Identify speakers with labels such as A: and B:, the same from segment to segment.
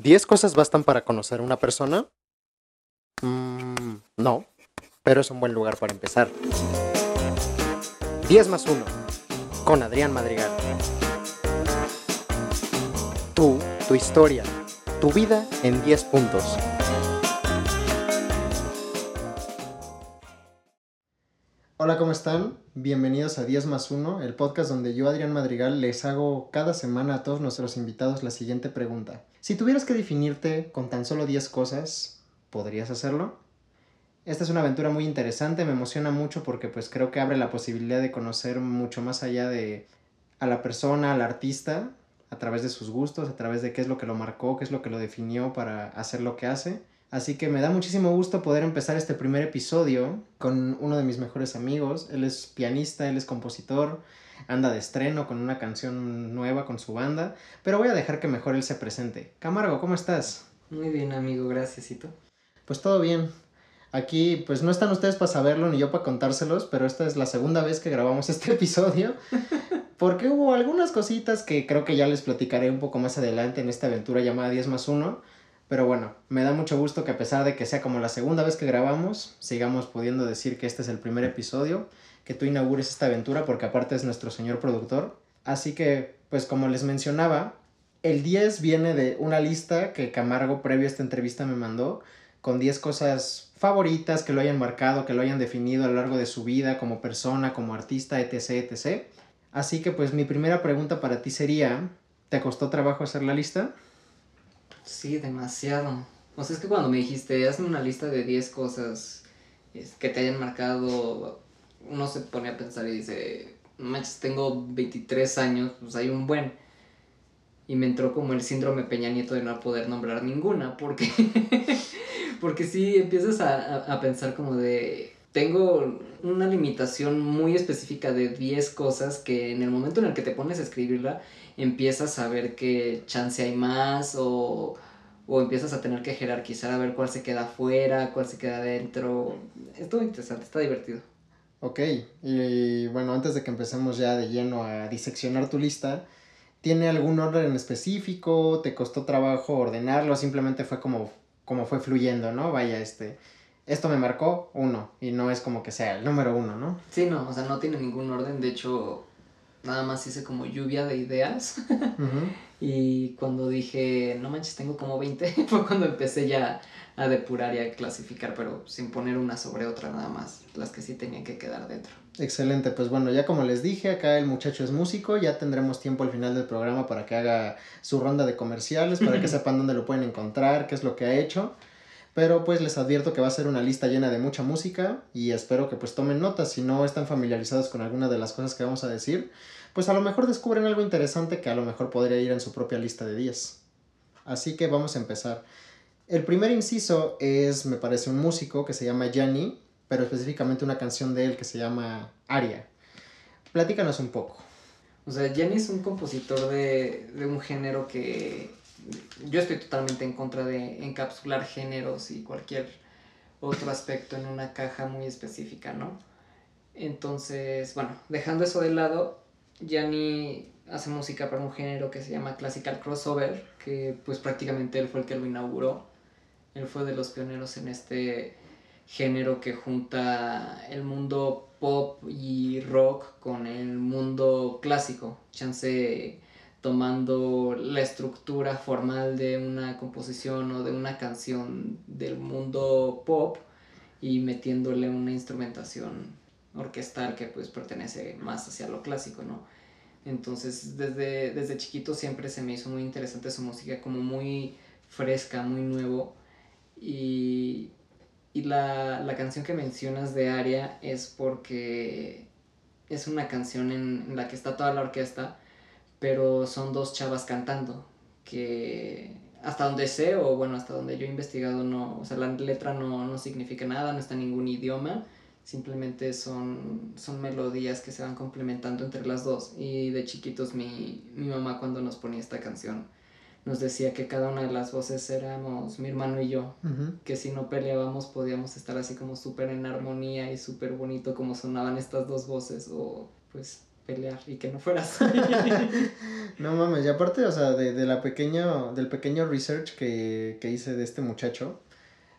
A: ¿10 cosas bastan para conocer a una persona? Mm, no, pero es un buen lugar para empezar. 10 más 1, con Adrián Madrigal. Tú, tu historia, tu vida en 10 puntos. Hola, ¿cómo están? Bienvenidos a 10 más 1, el podcast donde yo, Adrián Madrigal, les hago cada semana a todos nuestros invitados la siguiente pregunta. Si tuvieras que definirte con tan solo 10 cosas, ¿podrías hacerlo? Esta es una aventura muy interesante, me emociona mucho porque pues creo que abre la posibilidad de conocer mucho más allá de a la persona, al artista, a través de sus gustos, a través de qué es lo que lo marcó, qué es lo que lo definió para hacer lo que hace. Así que me da muchísimo gusto poder empezar este primer episodio con uno de mis mejores amigos. Él es pianista, él es compositor, anda de estreno con una canción nueva con su banda, pero voy a dejar que mejor él se presente. Camargo, ¿cómo estás?
B: Muy bien, amigo, gracias. ¿Y tú?
A: Pues todo bien. Aquí, pues no están ustedes para saberlo ni yo para contárselos, pero esta es la segunda vez que grabamos este episodio. Porque hubo algunas cositas que creo que ya les platicaré un poco más adelante en esta aventura llamada 10 más 1 pero bueno, me da mucho gusto que a pesar de que sea como la segunda vez que grabamos, sigamos pudiendo decir que este es el primer episodio, que tú inaugures esta aventura porque aparte es nuestro señor productor. Así que, pues como les mencionaba, el 10 viene de una lista que Camargo previo a esta entrevista me mandó con 10 cosas favoritas que lo hayan marcado, que lo hayan definido a lo largo de su vida como persona, como artista, etc, etc. Así que pues mi primera pregunta para ti sería, ¿te costó trabajo hacer la lista?
B: Sí, demasiado. O sea, es que cuando me dijiste, hazme una lista de 10 cosas que te hayan marcado, uno se pone a pensar y dice, manches, tengo 23 años, pues hay un buen. Y me entró como el síndrome Peña Nieto de no poder nombrar ninguna, porque, porque sí empiezas a, a pensar como de, tengo una limitación muy específica de 10 cosas que en el momento en el que te pones a escribirla, empiezas a ver que chance hay más o, o empiezas a tener que jerarquizar a ver cuál se queda afuera, cuál se queda adentro. Es todo interesante, está divertido.
A: Ok, y bueno, antes de que empecemos ya de lleno a diseccionar tu lista, ¿tiene algún orden específico? ¿Te costó trabajo ordenarlo? Simplemente fue como, como fue fluyendo, ¿no? Vaya, este, esto me marcó uno, y no es como que sea el número uno, ¿no?
B: Sí, no, o sea, no tiene ningún orden, de hecho, nada más hice como lluvia de ideas. y cuando dije, no manches, tengo como 20, fue cuando empecé ya a depurar y a clasificar, pero sin poner una sobre otra nada más, las que sí tenían que quedar dentro.
A: Excelente, pues bueno, ya como les dije, acá el muchacho es músico, ya tendremos tiempo al final del programa para que haga su ronda de comerciales, para que sepan dónde lo pueden encontrar, qué es lo que ha hecho. Pero pues les advierto que va a ser una lista llena de mucha música y espero que pues tomen notas si no están familiarizados con alguna de las cosas que vamos a decir, pues a lo mejor descubren algo interesante que a lo mejor podría ir en su propia lista de 10. Así que vamos a empezar. El primer inciso es, me parece, un músico que se llama Gianni, pero específicamente una canción de él que se llama Aria. Platícanos un poco.
B: O sea, Gianni es un compositor de, de un género que yo estoy totalmente en contra de encapsular géneros y cualquier otro aspecto en una caja muy específica, ¿no? Entonces, bueno, dejando eso de lado, Gianni hace música para un género que se llama classical crossover, que pues prácticamente él fue el que lo inauguró. Él fue de los pioneros en este género que junta el mundo pop y rock con el mundo clásico. Chance tomando la estructura formal de una composición o de una canción del mundo pop y metiéndole una instrumentación orquestal que pues pertenece más hacia lo clásico, ¿no? Entonces desde, desde chiquito siempre se me hizo muy interesante su música, como muy fresca, muy nuevo. Y, y la, la, canción que mencionas de Aria es porque es una canción en la que está toda la orquesta pero son dos chavas cantando, que hasta donde sé, o bueno, hasta donde yo he investigado, no, o sea, la letra no, no significa nada, no está en ningún idioma, simplemente son, son melodías que se van complementando entre las dos. Y de chiquitos mi, mi mamá cuando nos ponía esta canción nos decía que cada una de las voces éramos mi hermano y yo, que si no peleábamos podíamos estar así como súper en armonía y súper bonito como sonaban estas dos voces, o pues pelear y que no fueras.
A: no mames, y aparte, o sea, de, de la pequeño, del pequeño research que, que hice de este muchacho,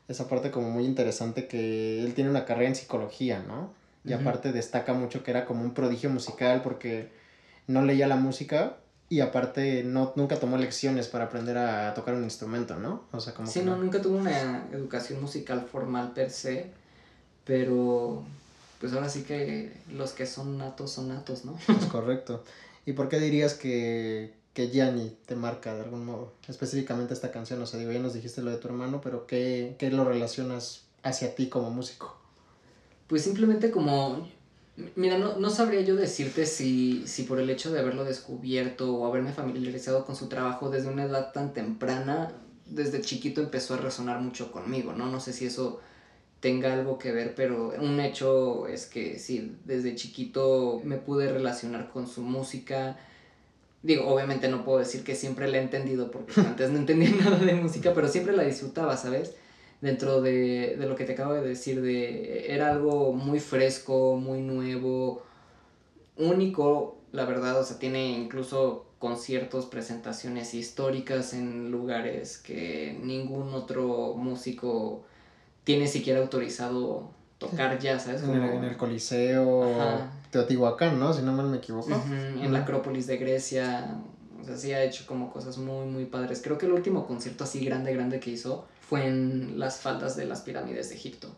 A: esa parte como muy interesante que él tiene una carrera en psicología, ¿no? Y aparte destaca mucho que era como un prodigio musical porque no leía la música y aparte no, nunca tomó lecciones para aprender a tocar un instrumento, ¿no? O sea, como
B: sí, no, nunca tuvo una educación musical formal per se, pero pues ahora sí que los que son natos son natos, ¿no?
A: Es correcto. ¿Y por qué dirías que, que Gianni te marca de algún modo? Específicamente esta canción, o sea, digo, ya nos dijiste lo de tu hermano, pero ¿qué, qué lo relacionas hacia ti como músico?
B: Pues simplemente como Mira, no, no, sabría yo decirte si, si por el hecho de haberlo descubierto o haberme familiarizado con su trabajo desde una edad tan temprana, desde chiquito empezó a resonar mucho conmigo, ¿no? No sé si eso tenga algo que ver, pero un hecho es que sí, desde chiquito me pude relacionar con su música. Digo, obviamente no puedo decir que siempre la he entendido porque antes no entendía nada de música, pero siempre la disfrutaba, ¿sabes? dentro de, lo que te acabo de decir, de, era algo muy fresco, muy nuevo, único, la verdad, o sea, tiene incluso conciertos, presentaciones históricas en lugares que ningún otro músico tiene siquiera autorizado tocar ya, ¿sabes?
A: En, el, Coliseo Teotihuacán, ¿no? Si no mal me equivoco.
B: En la Acrópolis de Grecia, o sea, sí ha hecho como cosas muy, muy padres. Creo que el último concierto así grande, grande que hizo fue en las faldas de las pirámides de Egipto.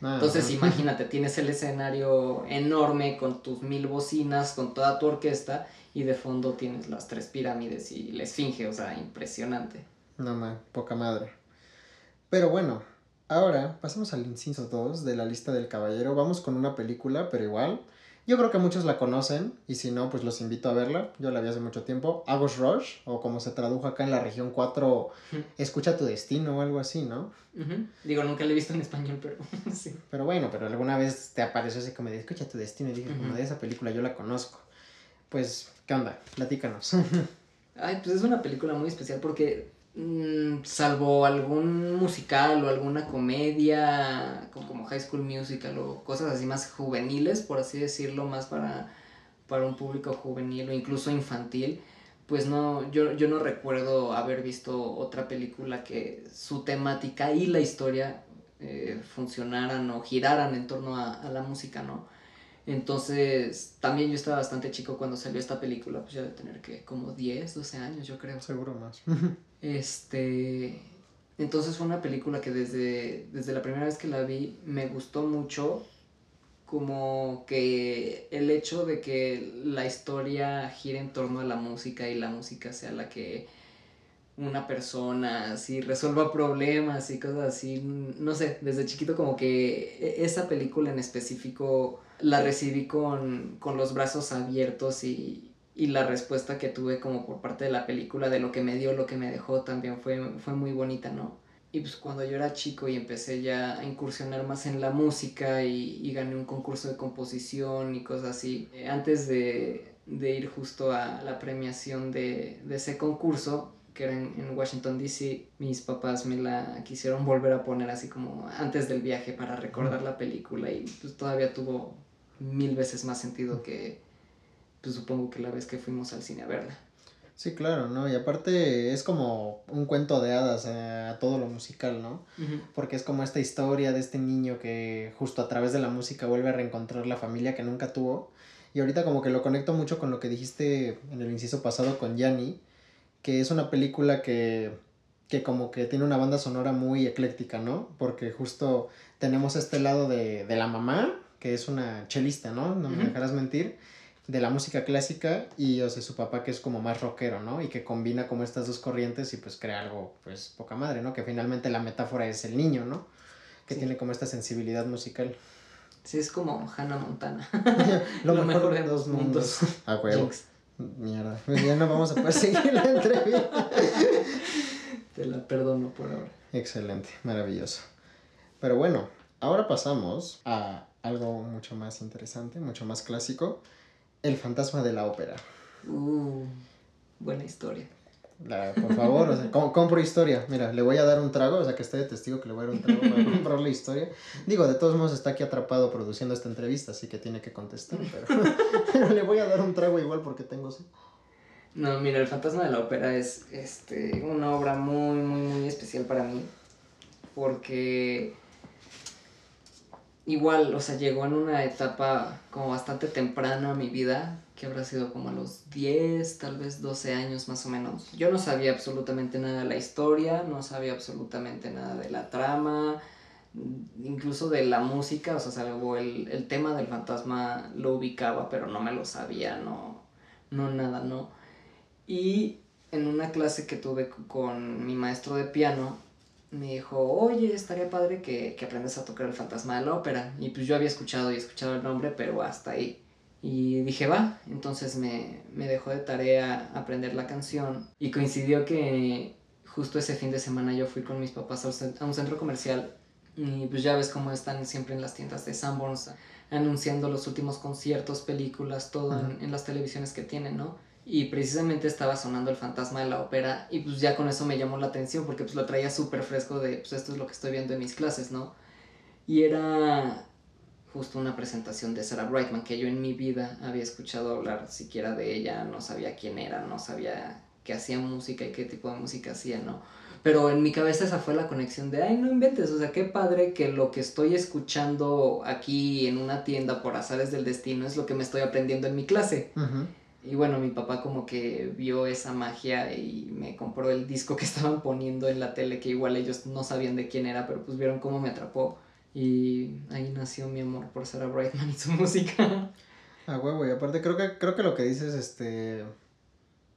B: Ah, Entonces imagínate, tienes el escenario enorme con tus mil bocinas, con toda tu orquesta y de fondo tienes las tres pirámides y la esfinge, o sea, impresionante.
A: No, man, poca madre. Pero bueno, ahora pasamos al inciso 2 de la lista del caballero. Vamos con una película, pero igual yo creo que muchos la conocen y si no, pues los invito a verla. Yo la vi hace mucho tiempo. Agos Rush, o como se tradujo acá en la región 4, Escucha tu destino o algo así, ¿no?
B: Digo, nunca la he visto en español, pero sí.
A: Pero bueno, pero alguna vez te apareció así como de Escucha tu destino y dije, como de esa película yo la conozco. Pues, ¿qué onda? Platícanos.
B: Ay, pues es una película muy especial porque Mm, salvo algún musical o alguna comedia como High School Musical o cosas así más juveniles, por así decirlo, más para, para un público juvenil o incluso infantil, pues no, yo, yo no recuerdo haber visto otra película que su temática y la historia eh, funcionaran o giraran en torno a, a la música, ¿no? Entonces, también yo estaba bastante chico cuando salió esta película, pues ya de tener que como 10, 12 años, yo creo.
A: Seguro más.
B: este, entonces fue una película que desde, desde la primera vez que la vi me gustó mucho, como que el hecho de que la historia gire en torno a la música y la música sea la que una persona así resuelva problemas y cosas así, no sé, desde chiquito como que e, esa película en específico la recibí con, los brazos abiertos y, la respuesta que tuve como por parte de la película, de lo que me dio, lo que me dejó, también fue, fue muy bonita, ¿no? Y pues cuando yo era chico y empecé ya a incursionar más en la música y, gané un concurso de composición y cosas así, eh, antes de, ir justo a la premiación de, ese concurso, que era en, en Washington, D.C., mis papás me la quisieron volver a poner así como antes del viaje para recordar la película y pues todavía tuvo mil veces más sentido que, pues supongo que la vez que fuimos al cine a verla.
A: Sí, claro, ¿no? Y aparte es como un cuento de hadas eh, a todo lo musical, ¿no? Porque es como esta historia de este niño que justo a través de la música vuelve a reencontrar la familia que nunca tuvo. Y ahorita como que lo conecto mucho con lo que dijiste en el inciso pasado con Yanni, que es una película que, que como que tiene una banda sonora muy ecléctica, ¿no? Porque justo tenemos este lado de, de la mamá, que es una chelista, ¿no? No me dejarás mentir, de la música clásica y, o sea, su papá que es como más rockero, ¿no? Y que combina como estas dos corrientes y pues crea algo, pues, poca madre, ¿no? Que finalmente la metáfora es el niño, ¿no? Que tiene como esta sensibilidad musical.
B: Sí, es como Hannah Montana.
A: Lo, mejor, de dos mundos. A huevo. Mierda. Pues ya no vamos a poder seguir la entrevista.
B: Te la perdono por ahora.
A: Excelente, maravilloso. Pero bueno, ahora pasamos a algo mucho más interesante, mucho más clásico, El fantasma de la ópera.
B: Uh, buena historia.
A: La, por favor, o sea, compro historia. Mira, le voy a dar un trago, o sea, que esté de testigo que le voy a dar un trago para comprar la historia. Digo, de todos modos está aquí atrapado produciendo esta entrevista, así que tiene que contestar, pero, le voy a dar un trago igual porque tengo sed.
B: No, mira, El Fantasma de la Ópera es este, una obra muy, muy, muy especial para mí, porque igual, o sea, llegó en una etapa como bastante temprana a mi vida, que habrá sido como a los 10, tal vez 12 años más o menos. Yo no sabía absolutamente nada de la historia, no sabía absolutamente nada de la trama, incluso de la música, o sea, salvo el, el tema del fantasma lo ubicaba, pero no me lo sabía, no, no nada, no. Y en una clase que tuve con mi maestro de piano, me dijo, oye, estaría padre que, que aprendas a tocar el fantasma de la ópera. Y pues yo había escuchado y escuchado el nombre, pero hasta ahí. Y dije, va, entonces me, me dejó de tarea aprender la canción. Y coincidió que justo ese fin de semana yo fui con mis papás a un centro comercial. Y pues ya ves cómo están siempre en las tiendas de Sanborns anunciando los últimos conciertos, películas, todo en, en las televisiones que tienen, ¿no? Y precisamente estaba sonando el fantasma de la ópera y pues ya con eso me llamó la atención porque pues lo traía súper fresco de pues esto es lo que estoy viendo en mis clases, ¿no? Y era justo una presentación de Sarah Brightman que yo en mi vida había escuchado hablar siquiera de ella, no sabía quién era, no sabía qué hacía música y qué tipo de música hacía, ¿no? Pero en mi cabeza esa fue la conexión de, ay, no inventes, o sea, qué padre que lo que estoy escuchando aquí en una tienda por azares del destino es lo que me estoy aprendiendo en mi clase. Y bueno, mi papá como que vio esa magia y me compró el disco que estaban poniendo en la tele, que igual ellos no sabían de quién era, pero pues vieron cómo me atrapó. Y ahí nació mi amor por Sarah Brightman y su música.
A: Ah, huevo, y aparte creo que, creo que lo que dices, este,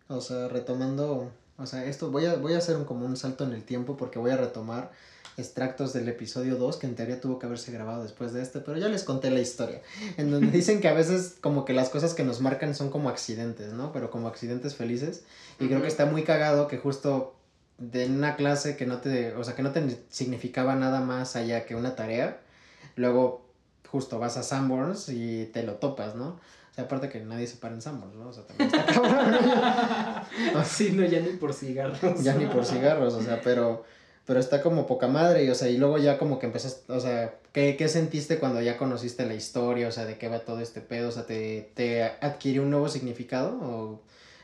A: o sea, retomando, o sea, esto, voy a, voy a hacer un, como un salto en el tiempo porque voy a retomar extractos del episodio 2, que en teoría tuvo que haberse grabado después de este, pero ya les conté la historia, en donde dicen que a veces como que las cosas que nos marcan son como accidentes, ¿no? Pero como accidentes felices. Y creo que está muy cagado que justo de una clase que no te, o sea, que no te significaba nada más allá que una tarea, luego justo vas a Sanborns y te lo topas, ¿no? O sea, aparte que nadie se para en Sanborns, ¿no? O sea, también está
B: cabrón. sí, no, ya ni por cigarros.
A: ya ni por cigarros, o sea, pero pero está como poca madre, y, o sea, y luego ya como que empezaste, o sea, ¿qué, ¿qué, sentiste cuando ya conociste la historia, o sea, de qué va todo este pedo, o sea, ¿te, te adquirió un nuevo significado o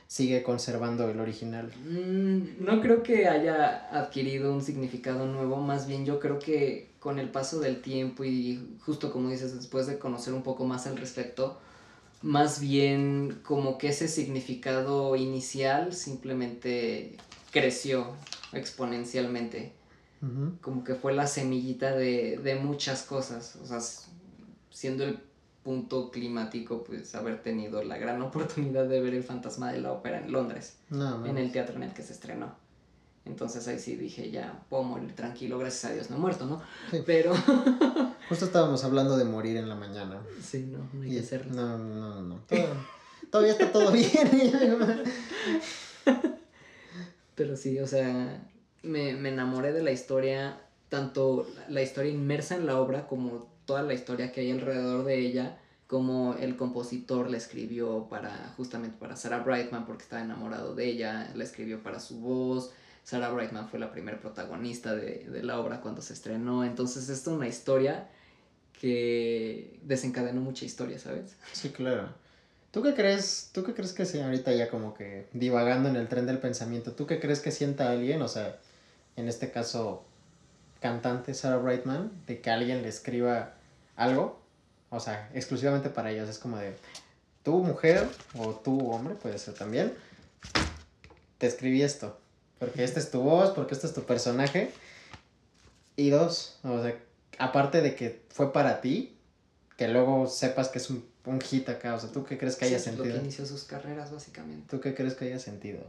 A: sigue conservando el original?
B: Mm, no creo que haya adquirido un significado nuevo, más bien yo creo que con el paso del tiempo y justo como dices, después de conocer un poco más al respecto, más bien como que ese significado inicial simplemente creció exponencialmente. Como que fue la semillita de, de, muchas cosas. O sea, siendo el punto climático, pues haber tenido la gran oportunidad de ver el fantasma de la ópera en Londres, en el teatro en el que se estrenó. Entonces ahí sí dije, ya puedo morir tranquilo, gracias a Dios no he muerto, ¿no? Pero...
A: Justo estábamos hablando de morir en la mañana.
B: Sí, no, no hay que hacerlo.
A: No, no, no. todavía está todo bien.
B: Pero sí, o sea, me, me enamoré de la historia, tanto la historia inmersa en la obra como toda la historia que hay alrededor de ella, como el compositor la escribió para, justamente para Sarah Brightman porque estaba enamorado de ella, la escribió para su voz, Sarah Brightman fue la primera protagonista de, de la obra cuando se estrenó, entonces es una historia que desencadenó mucha historia, ¿sabes?
A: Sí, claro. ¿Tú qué crees, tú qué crees que sea ahorita ya como que divagando en el tren del pensamiento, tú qué crees que sienta alguien, o sea, en este caso cantante Sarah Brightman, de que alguien le escriba algo, o sea, exclusivamente para ellos, es como de, tú mujer o tú hombre, puede ser también, te escribí esto, porque esta es tu voz, porque este es tu personaje, y dos, o sea, aparte de que fue para ti, que luego sepas que es un un hit acá, o sea, ¿tú qué crees que haya sentido? Lo
B: que inició sus carreras, básicamente.
A: ¿Tú qué crees que haya sentido?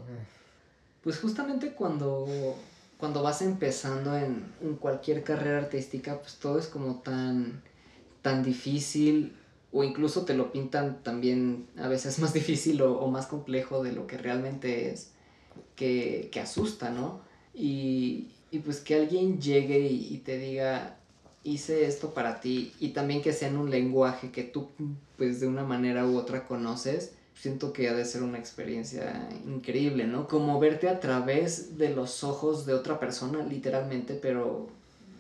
B: Pues justamente cuando, cuando vas empezando en, cualquier carrera artística, pues todo es como tan, tan difícil, o incluso te lo pintan también a veces más difícil o, más complejo de lo que realmente es, que, asusta, ¿no? Y, pues que alguien llegue y te diga, hice esto para ti y también que sea en un lenguaje que tú pues de una manera u otra conoces, siento que ha de ser una experiencia increíble, ¿no? Como verte a través de los ojos de otra persona, literalmente, pero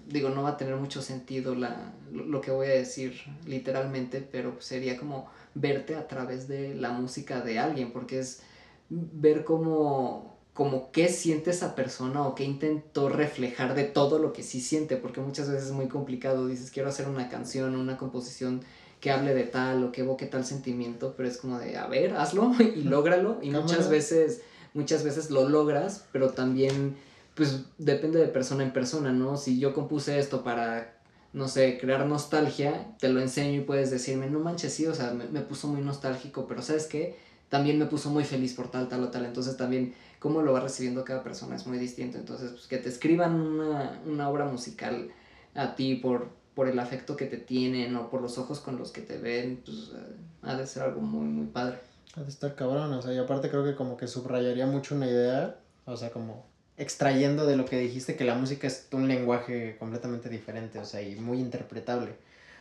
B: digo, no va a tener mucho sentido la, lo que voy a decir literalmente, pero sería como verte a través de la música de alguien, porque es ver cómo, como qué siente esa persona o qué intentó reflejar de todo lo que sí siente, porque muchas veces es muy complicado, dices, quiero hacer una canción, una composición que hable de tal o que evoque tal sentimiento, pero es como de, a ver, hazlo y lógralo, y muchas veces, muchas veces lo logras, pero también, pues depende de persona en persona, ¿no? Si yo compuse esto para no sé, crear nostalgia, te lo enseño y puedes decirme, no manches, sí, o sea, me, me puso muy nostálgico, pero ¿sabes qué? También me puso muy feliz por tal, tal o tal. Entonces también cómo lo va recibiendo cada persona es muy distinto. Entonces, pues, que te escriban una, una obra musical a ti por, por el afecto que te tienen o por los ojos con los que te ven, pues eh, ha de ser algo muy, muy padre.
A: Ha de estar cabrón, o sea, y aparte creo que como que subrayaría mucho una idea, o sea, como extrayendo de lo que dijiste que la música es un lenguaje completamente diferente, o sea, y muy interpretable.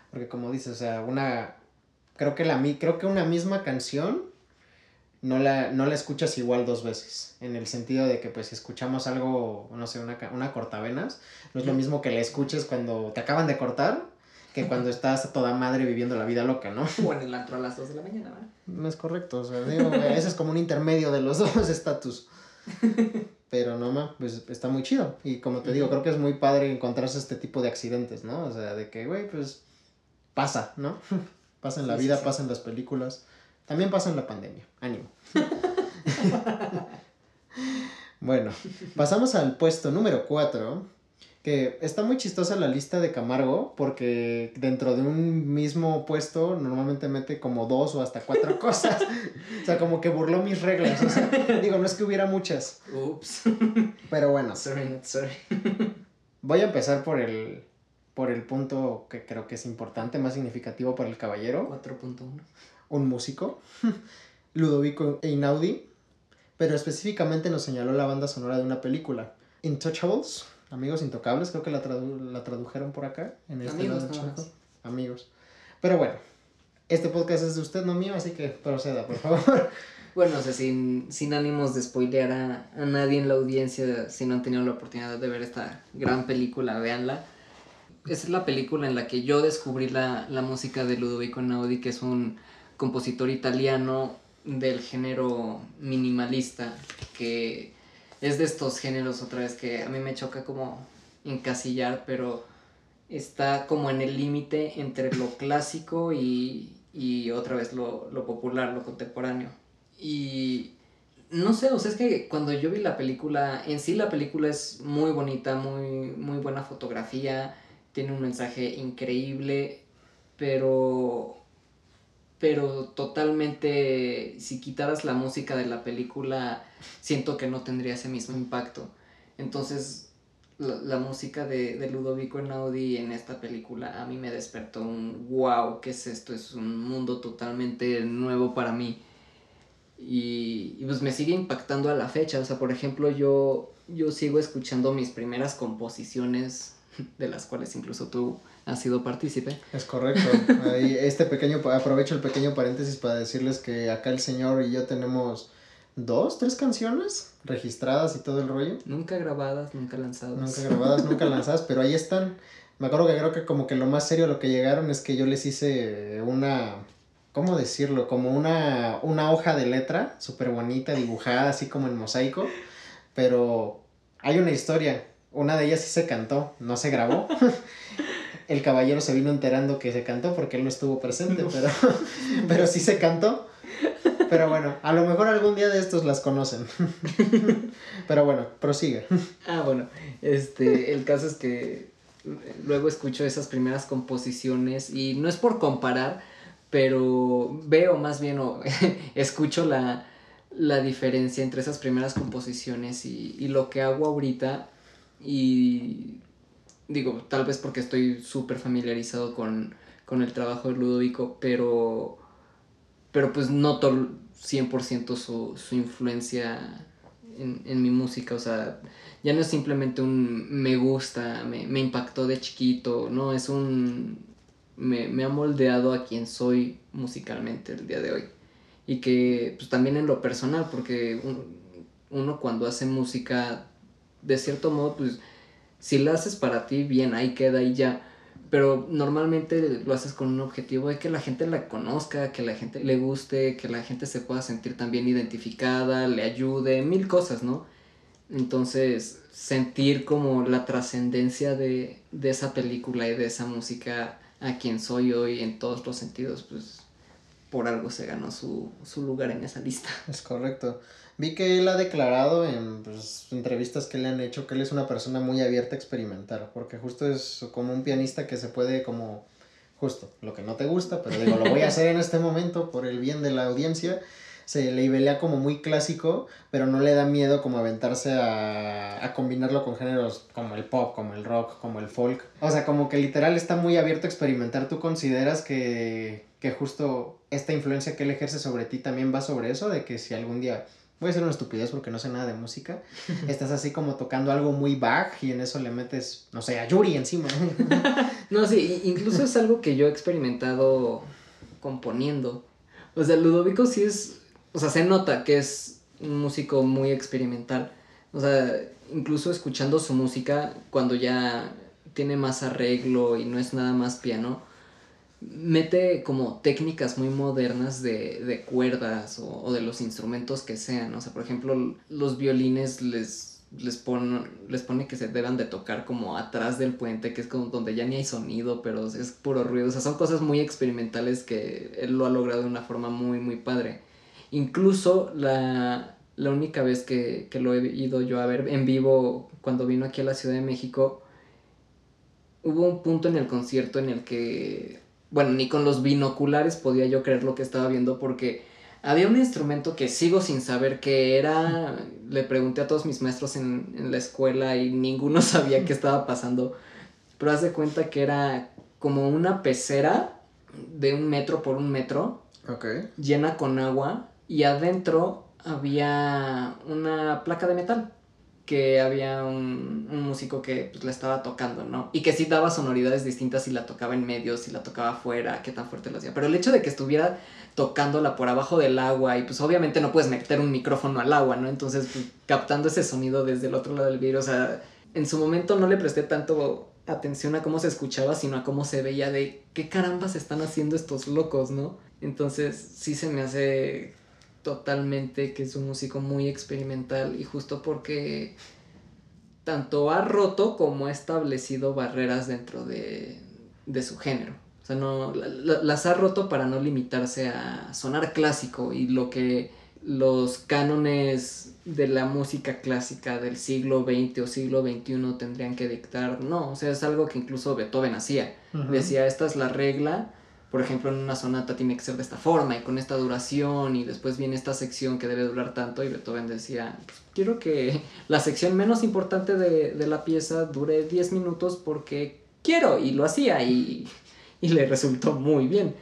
A: Porque como dices, o sea, una creo que la creo que una misma canción no la, no la escuchas igual dos veces, en el sentido de que pues si escuchamos algo, no sé, una, una cortavenas, no es lo mismo que la escuches cuando te acaban de cortar que cuando estás a toda madre viviendo la vida loca, ¿no?
B: O en el antro a las 2 de la mañana, ¿verdad?
A: No es correcto, o sea, digo, ese es como un intermedio de los dos estatus. Pero no, ma, pues está muy chido. Y como te digo, creo que es muy padre encontrarse este tipo de accidentes, ¿no? O sea, de que, güey, pues pasa, ¿no? pasa en la vida, pasa en las películas. También pasa en la pandemia. Ánimo. bueno, pasamos al puesto número 4, que está muy chistosa la lista de Camargo, porque dentro de un mismo puesto normalmente mete como dos o hasta cuatro cosas. o sea, como que burló mis reglas. O sea, digo, no es que hubiera muchas. Ups. Pero bueno.
B: Sorry, sorry.
A: Voy a empezar por el, por el punto que creo que es importante, más significativo para el caballero.
B: 4.1
A: un músico, Ludovico Einaudi, pero específicamente nos señaló la banda sonora de una película, Intouchables, Amigos Intocables, creo que la, la tradujeron por acá, en este Amigos, Amigos. Pero bueno, este podcast es de usted, no mío, así que proceda, por favor.
B: Bueno, o sea, sin, sin ánimos de spoilear a, a, nadie en la audiencia, si no han tenido la oportunidad de ver esta gran película, véanla. Esa es la película en la que yo descubrí la, la música de Ludovico Einaudi, que es un compositor italiano del género minimalista, que es de estos géneros otra vez que a mí me choca como encasillar, pero está como en el límite entre lo clásico y, y otra vez lo, lo, popular, lo contemporáneo. Y no sé, o sea, es que cuando yo vi la película, en sí la película es muy bonita, muy, muy buena fotografía, tiene un mensaje increíble, pero pero totalmente, si quitaras la música de la película, siento que no tendría ese mismo impacto. Entonces, la, música de, de, Ludovico Einaudi en esta película a mí me despertó un wow, ¿qué es esto? Es un mundo totalmente nuevo para mí. Y, y, pues me sigue impactando a la fecha. O sea, por ejemplo, yo, yo sigo escuchando mis primeras composiciones, de las cuales incluso tú ha sido partícipe.
A: Es correcto. Ahí, este pequeño, aprovecho el pequeño paréntesis para decirles que acá el señor y yo tenemos dos, tres canciones registradas y todo el rollo.
B: Nunca grabadas, nunca lanzadas.
A: Nunca grabadas, nunca lanzadas, pero ahí están. Me acuerdo que creo que como que lo más serio lo que llegaron es que yo les hice una, ¿cómo decirlo? Como una, una hoja de letra súper bonita, dibujada así como en mosaico, pero hay una historia. Una de ellas sí se cantó, no se grabó. el caballero se vino enterando que se cantó porque él no estuvo presente, pero, pero sí se cantó. Pero bueno, a lo mejor algún día de estos las conocen. Pero bueno, prosigue.
B: Ah, bueno, este, el caso es que luego escucho esas primeras composiciones y no es por comparar, pero veo más bien o escucho la, la diferencia entre esas primeras composiciones y, y lo que hago ahorita y digo, tal vez porque estoy súper familiarizado con, el trabajo de Ludovico, pero, pero pues noto 100% su, su influencia en, mi música, o sea, ya no es simplemente un me gusta, me, me impactó de chiquito, no, es un... Me, me, ha moldeado a quien soy musicalmente el día de hoy. y que pues también en lo personal, porque uno cuando hace música, de cierto modo, pues si la haces para ti, bien, ahí queda y ya. Pero normalmente lo haces con un objetivo de que la gente la conozca, que la gente le guste, que la gente se pueda sentir también identificada, le ayude, mil cosas, ¿no? Entonces, sentir como la trascendencia de, de esa película y de esa música a quien soy hoy en todos los sentidos, pues por algo se ganó su, su lugar en esa lista.
A: Es correcto. Vi que él ha declarado en pues, entrevistas que le han hecho que él es una persona muy abierta a experimentar, porque justo es como un pianista que se puede como, justo, lo que no te gusta, pero digo, lo voy a hacer en este momento por el bien de la audiencia, se le velea como muy clásico, pero no le da miedo como aventarse a, a combinarlo con géneros como el pop, como el rock, como el folk. O sea, como que literal está muy abierto a experimentar. ¿Tú consideras que, que justo esta influencia que él ejerce sobre ti también va sobre eso? De que si algún día voy a hacer una estupidez porque no sé nada de música, estás así como tocando algo muy back y en eso le metes, no sé, a Yuri encima.
B: no, sí, incluso es algo que yo he experimentado componiendo. O sea, Ludovico sí es, o sea, se nota que es un músico muy experimental. O sea, incluso escuchando su música cuando ya tiene más arreglo y no es nada más piano, mete como técnicas muy modernas de, de cuerdas o, de los instrumentos que sean. O sea, por ejemplo, los violines les, les, les pone que se deban de tocar como atrás del puente, que es como donde ya ni hay sonido, pero es puro ruido. O sea, son cosas muy experimentales que él lo ha logrado de una forma muy, muy padre. Incluso la, la única vez que, que lo he ido yo a ver en vivo cuando vino aquí a la Ciudad de México, hubo un punto en el concierto en el que bueno, ni con los binoculares podía yo creer lo que estaba viendo porque había un instrumento que sigo sin saber qué era. Le pregunté a todos mis maestros en, la escuela y ninguno sabía qué estaba pasando. Pero haz de cuenta que era como una pecera de un metro por un metro. Llena con agua. Y adentro había una placa de metal que había un, músico que pues, la estaba tocando, ¿no? Y que sí daba sonoridades distintas si la tocaba en medio, si la tocaba afuera, qué tan fuerte lo hacía. Pero el hecho de que estuviera tocándola por abajo del agua y pues obviamente no puedes meter un micrófono al agua, ¿no? Entonces pues, captando ese sonido desde el otro lado del vidrio, o sea, en su momento no le presté tanto atención a cómo se escuchaba, sino a cómo se veía de qué carambas están haciendo estos locos, ¿no? Entonces sí se me hace totalmente que es un músico muy experimental y justo porque tanto ha roto como ha establecido barreras dentro de, de su género. O sea, no, las ha roto para no limitarse a sonar clásico y lo que los cánones de la música clásica del siglo XX o siglo XXI tendrían que dictar. No, o sea, es algo que incluso Beethoven hacía. Decía, esta es la regla por ejemplo, en una sonata tiene que ser de esta forma y con esta duración y después viene esta sección que debe durar tanto y Beethoven decía, pues, quiero que la sección menos importante de, la pieza dure 10 minutos porque quiero y lo hacía y, le resultó muy bien.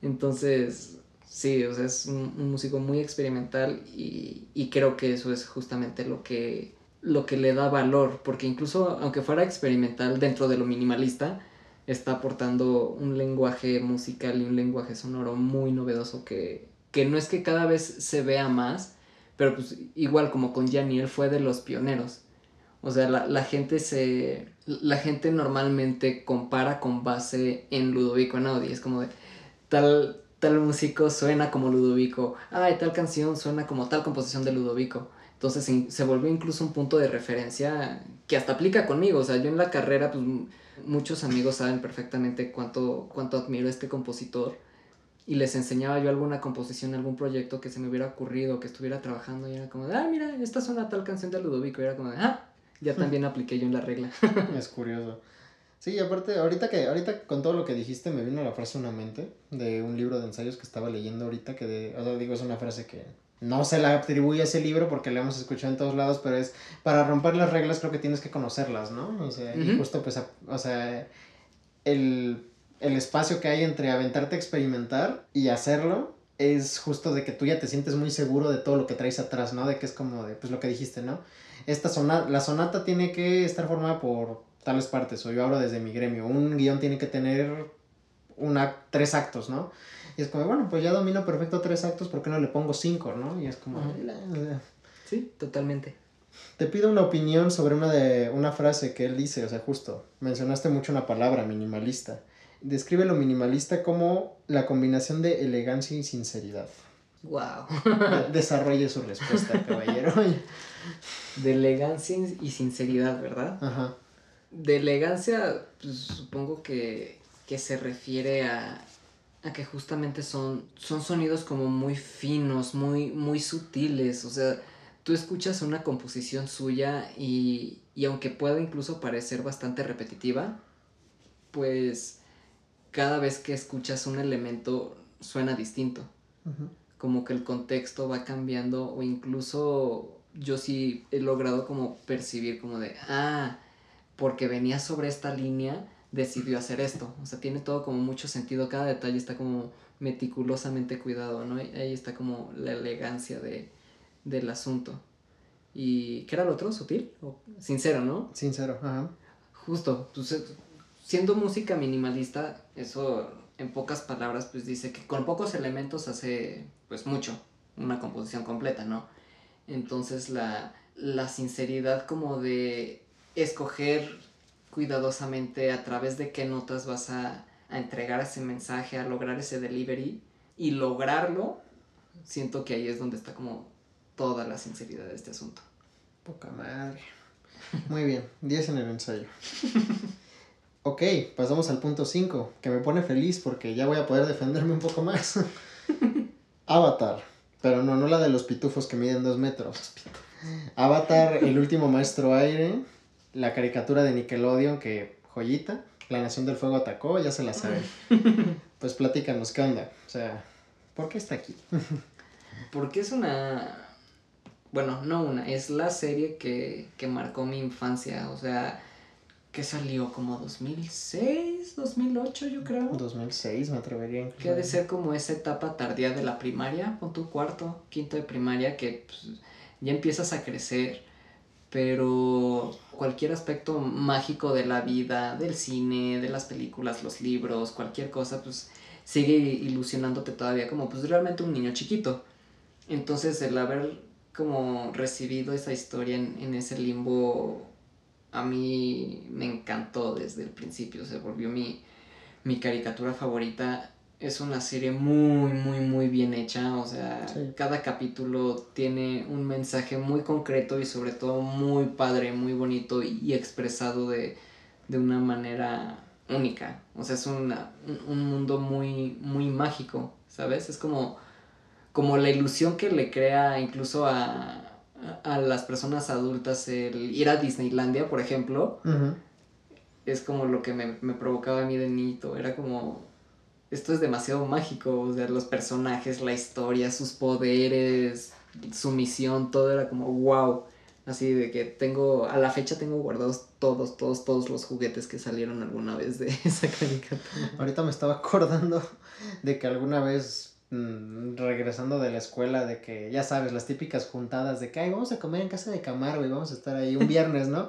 B: Entonces, sí, o sea, es un, músico muy experimental y, y, creo que eso es justamente lo que, lo que le da valor, porque incluso aunque fuera experimental dentro de lo minimalista, está aportando un lenguaje musical y un lenguaje sonoro muy novedoso que, que no es que cada vez se vea más, pero pues igual como con Gianni, él fue de los pioneros. O sea, la, gente se. La gente normalmente compara con base en Ludovico Einaudi. Es como de tal, tal músico suena como Ludovico. Ay, tal canción suena como tal composición de Ludovico. Entonces se volvió incluso un punto de referencia que hasta aplica conmigo. O sea, yo en la carrera, pues muchos amigos saben perfectamente cuánto, cuánto admiro a este compositor y les enseñaba yo alguna composición, algún proyecto que se me hubiera ocurrido, que estuviera trabajando y era como de, ah, mira, esta suena tal canción de Ludovico y era como de, ah, ya también apliqué yo en la regla.
A: es curioso. Sí, aparte, ahorita que, ahorita con todo lo que dijiste me vino la frase a una mente de un libro de ensayos que estaba leyendo ahorita que de, o sea, digo, es una frase que no se la atribuye a ese libro porque lo hemos escuchado en todos lados, pero es para romper las reglas creo que tienes que conocerlas, ¿no? O sea, y justo pues, o sea, el, espacio que hay entre aventarte a experimentar y hacerlo es justo de que tú ya te sientes muy seguro de todo lo que traes atrás, ¿no? De que es como de, pues lo que dijiste, ¿no? Esta sonata, la sonata tiene que estar formada por tales partes, o yo hablo desde mi gremio, un guion tiene que tener una, tres actos, ¿no? Y es como, bueno, pues ya domino perfecto tres actos, ¿por qué no le pongo cinco, no? Y es como...
B: Sí, totalmente.
A: Te pido una opinión sobre una, de, una frase que él dice, o sea, justo, mencionaste mucho una palabra, minimalista. Describe lo minimalista como la combinación de elegancia y sinceridad.
B: Wow.
A: Desarrolle su respuesta, caballero.
B: De elegancia y sinceridad, ¿verdad? Ajá. De elegancia, pues, supongo que, que se refiere a, a que justamente son, son sonidos como muy finos, muy, muy sutiles. O sea, tú escuchas una composición suya y, y aunque pueda incluso parecer bastante repetitiva, pues cada vez que escuchas un elemento suena distinto. Como que el contexto va cambiando o incluso yo sí he logrado como percibir como de, ah, porque venía sobre esta línea, decidió hacer esto. O sea, tiene todo como mucho sentido, cada detalle está como meticulosamente cuidado, ¿no? ahí está como la elegancia de, del asunto. ¿Y qué era lo otro? ¿Sutil? O sincero, ¿no?
A: Sincero, ajá.
B: Justo, pues, siendo música minimalista, eso en pocas palabras pues dice que con pocos elementos hace pues mucho, una composición completa, ¿no? Entonces la, la sinceridad como de escoger cuidadosamente a través de qué notas vas a, a entregar ese mensaje, a lograr ese delivery y lograrlo, siento que ahí es donde está como toda la sinceridad de este asunto.
A: Poca madre. Muy bien, 10 en el ensayo. Ok, pasamos al punto 5, que me pone feliz porque ya voy a poder defenderme un poco más. Avatar, pero no, no la de los pitufos que miden 2 metros. Avatar, el último maestro aire, la caricatura de Nickelodeon que joyita, la Nación del Fuego atacó, ya se la saben. Pues platícanos, ¿qué onda? O sea, ¿por qué está aquí?
B: Porque es una... Bueno, no una, es la serie que, que marcó mi infancia, o sea que salió como 2006, 2008 yo creo.
A: 2006 me atrevería
B: Que ha de ser como esa etapa tardía de la primaria, con tu cuarto, quinto de primaria, que pues, ya empiezas a crecer, pero cualquier aspecto mágico de la vida, del cine, de las películas, los libros, cualquier cosa, pues sigue ilusionándote todavía como pues realmente un niño chiquito. Entonces el haber como recibido esa historia en, en ese limbo a mí me encantó desde el principio, se volvió mi, mi caricatura favorita. Es una serie muy, muy, muy bien hecha, o sea, cada capítulo tiene un mensaje muy concreto y sobre todo muy padre, muy bonito y, expresado de, una manera única. O sea, es una, un, mundo muy, muy mágico, ¿sabes? Es como, como la ilusión que le crea incluso a, a las personas adultas el ir a Disneylandia, por ejemplo, es como lo que me, me, provocaba a mí de niñito. Era como, esto es demasiado mágico, o sea, los personajes, la historia, sus poderes, su misión, todo era como wow. Así de que tengo, a la fecha tengo guardados todos, todos, todos los juguetes que salieron alguna vez de esa caricatura.
A: Ahorita me estaba acordando de que alguna vez Mm, regresando de la escuela, de que ya sabes, las típicas juntadas de que, vamos a comer en casa de Camargo y vamos a estar ahí un viernes, ¿no?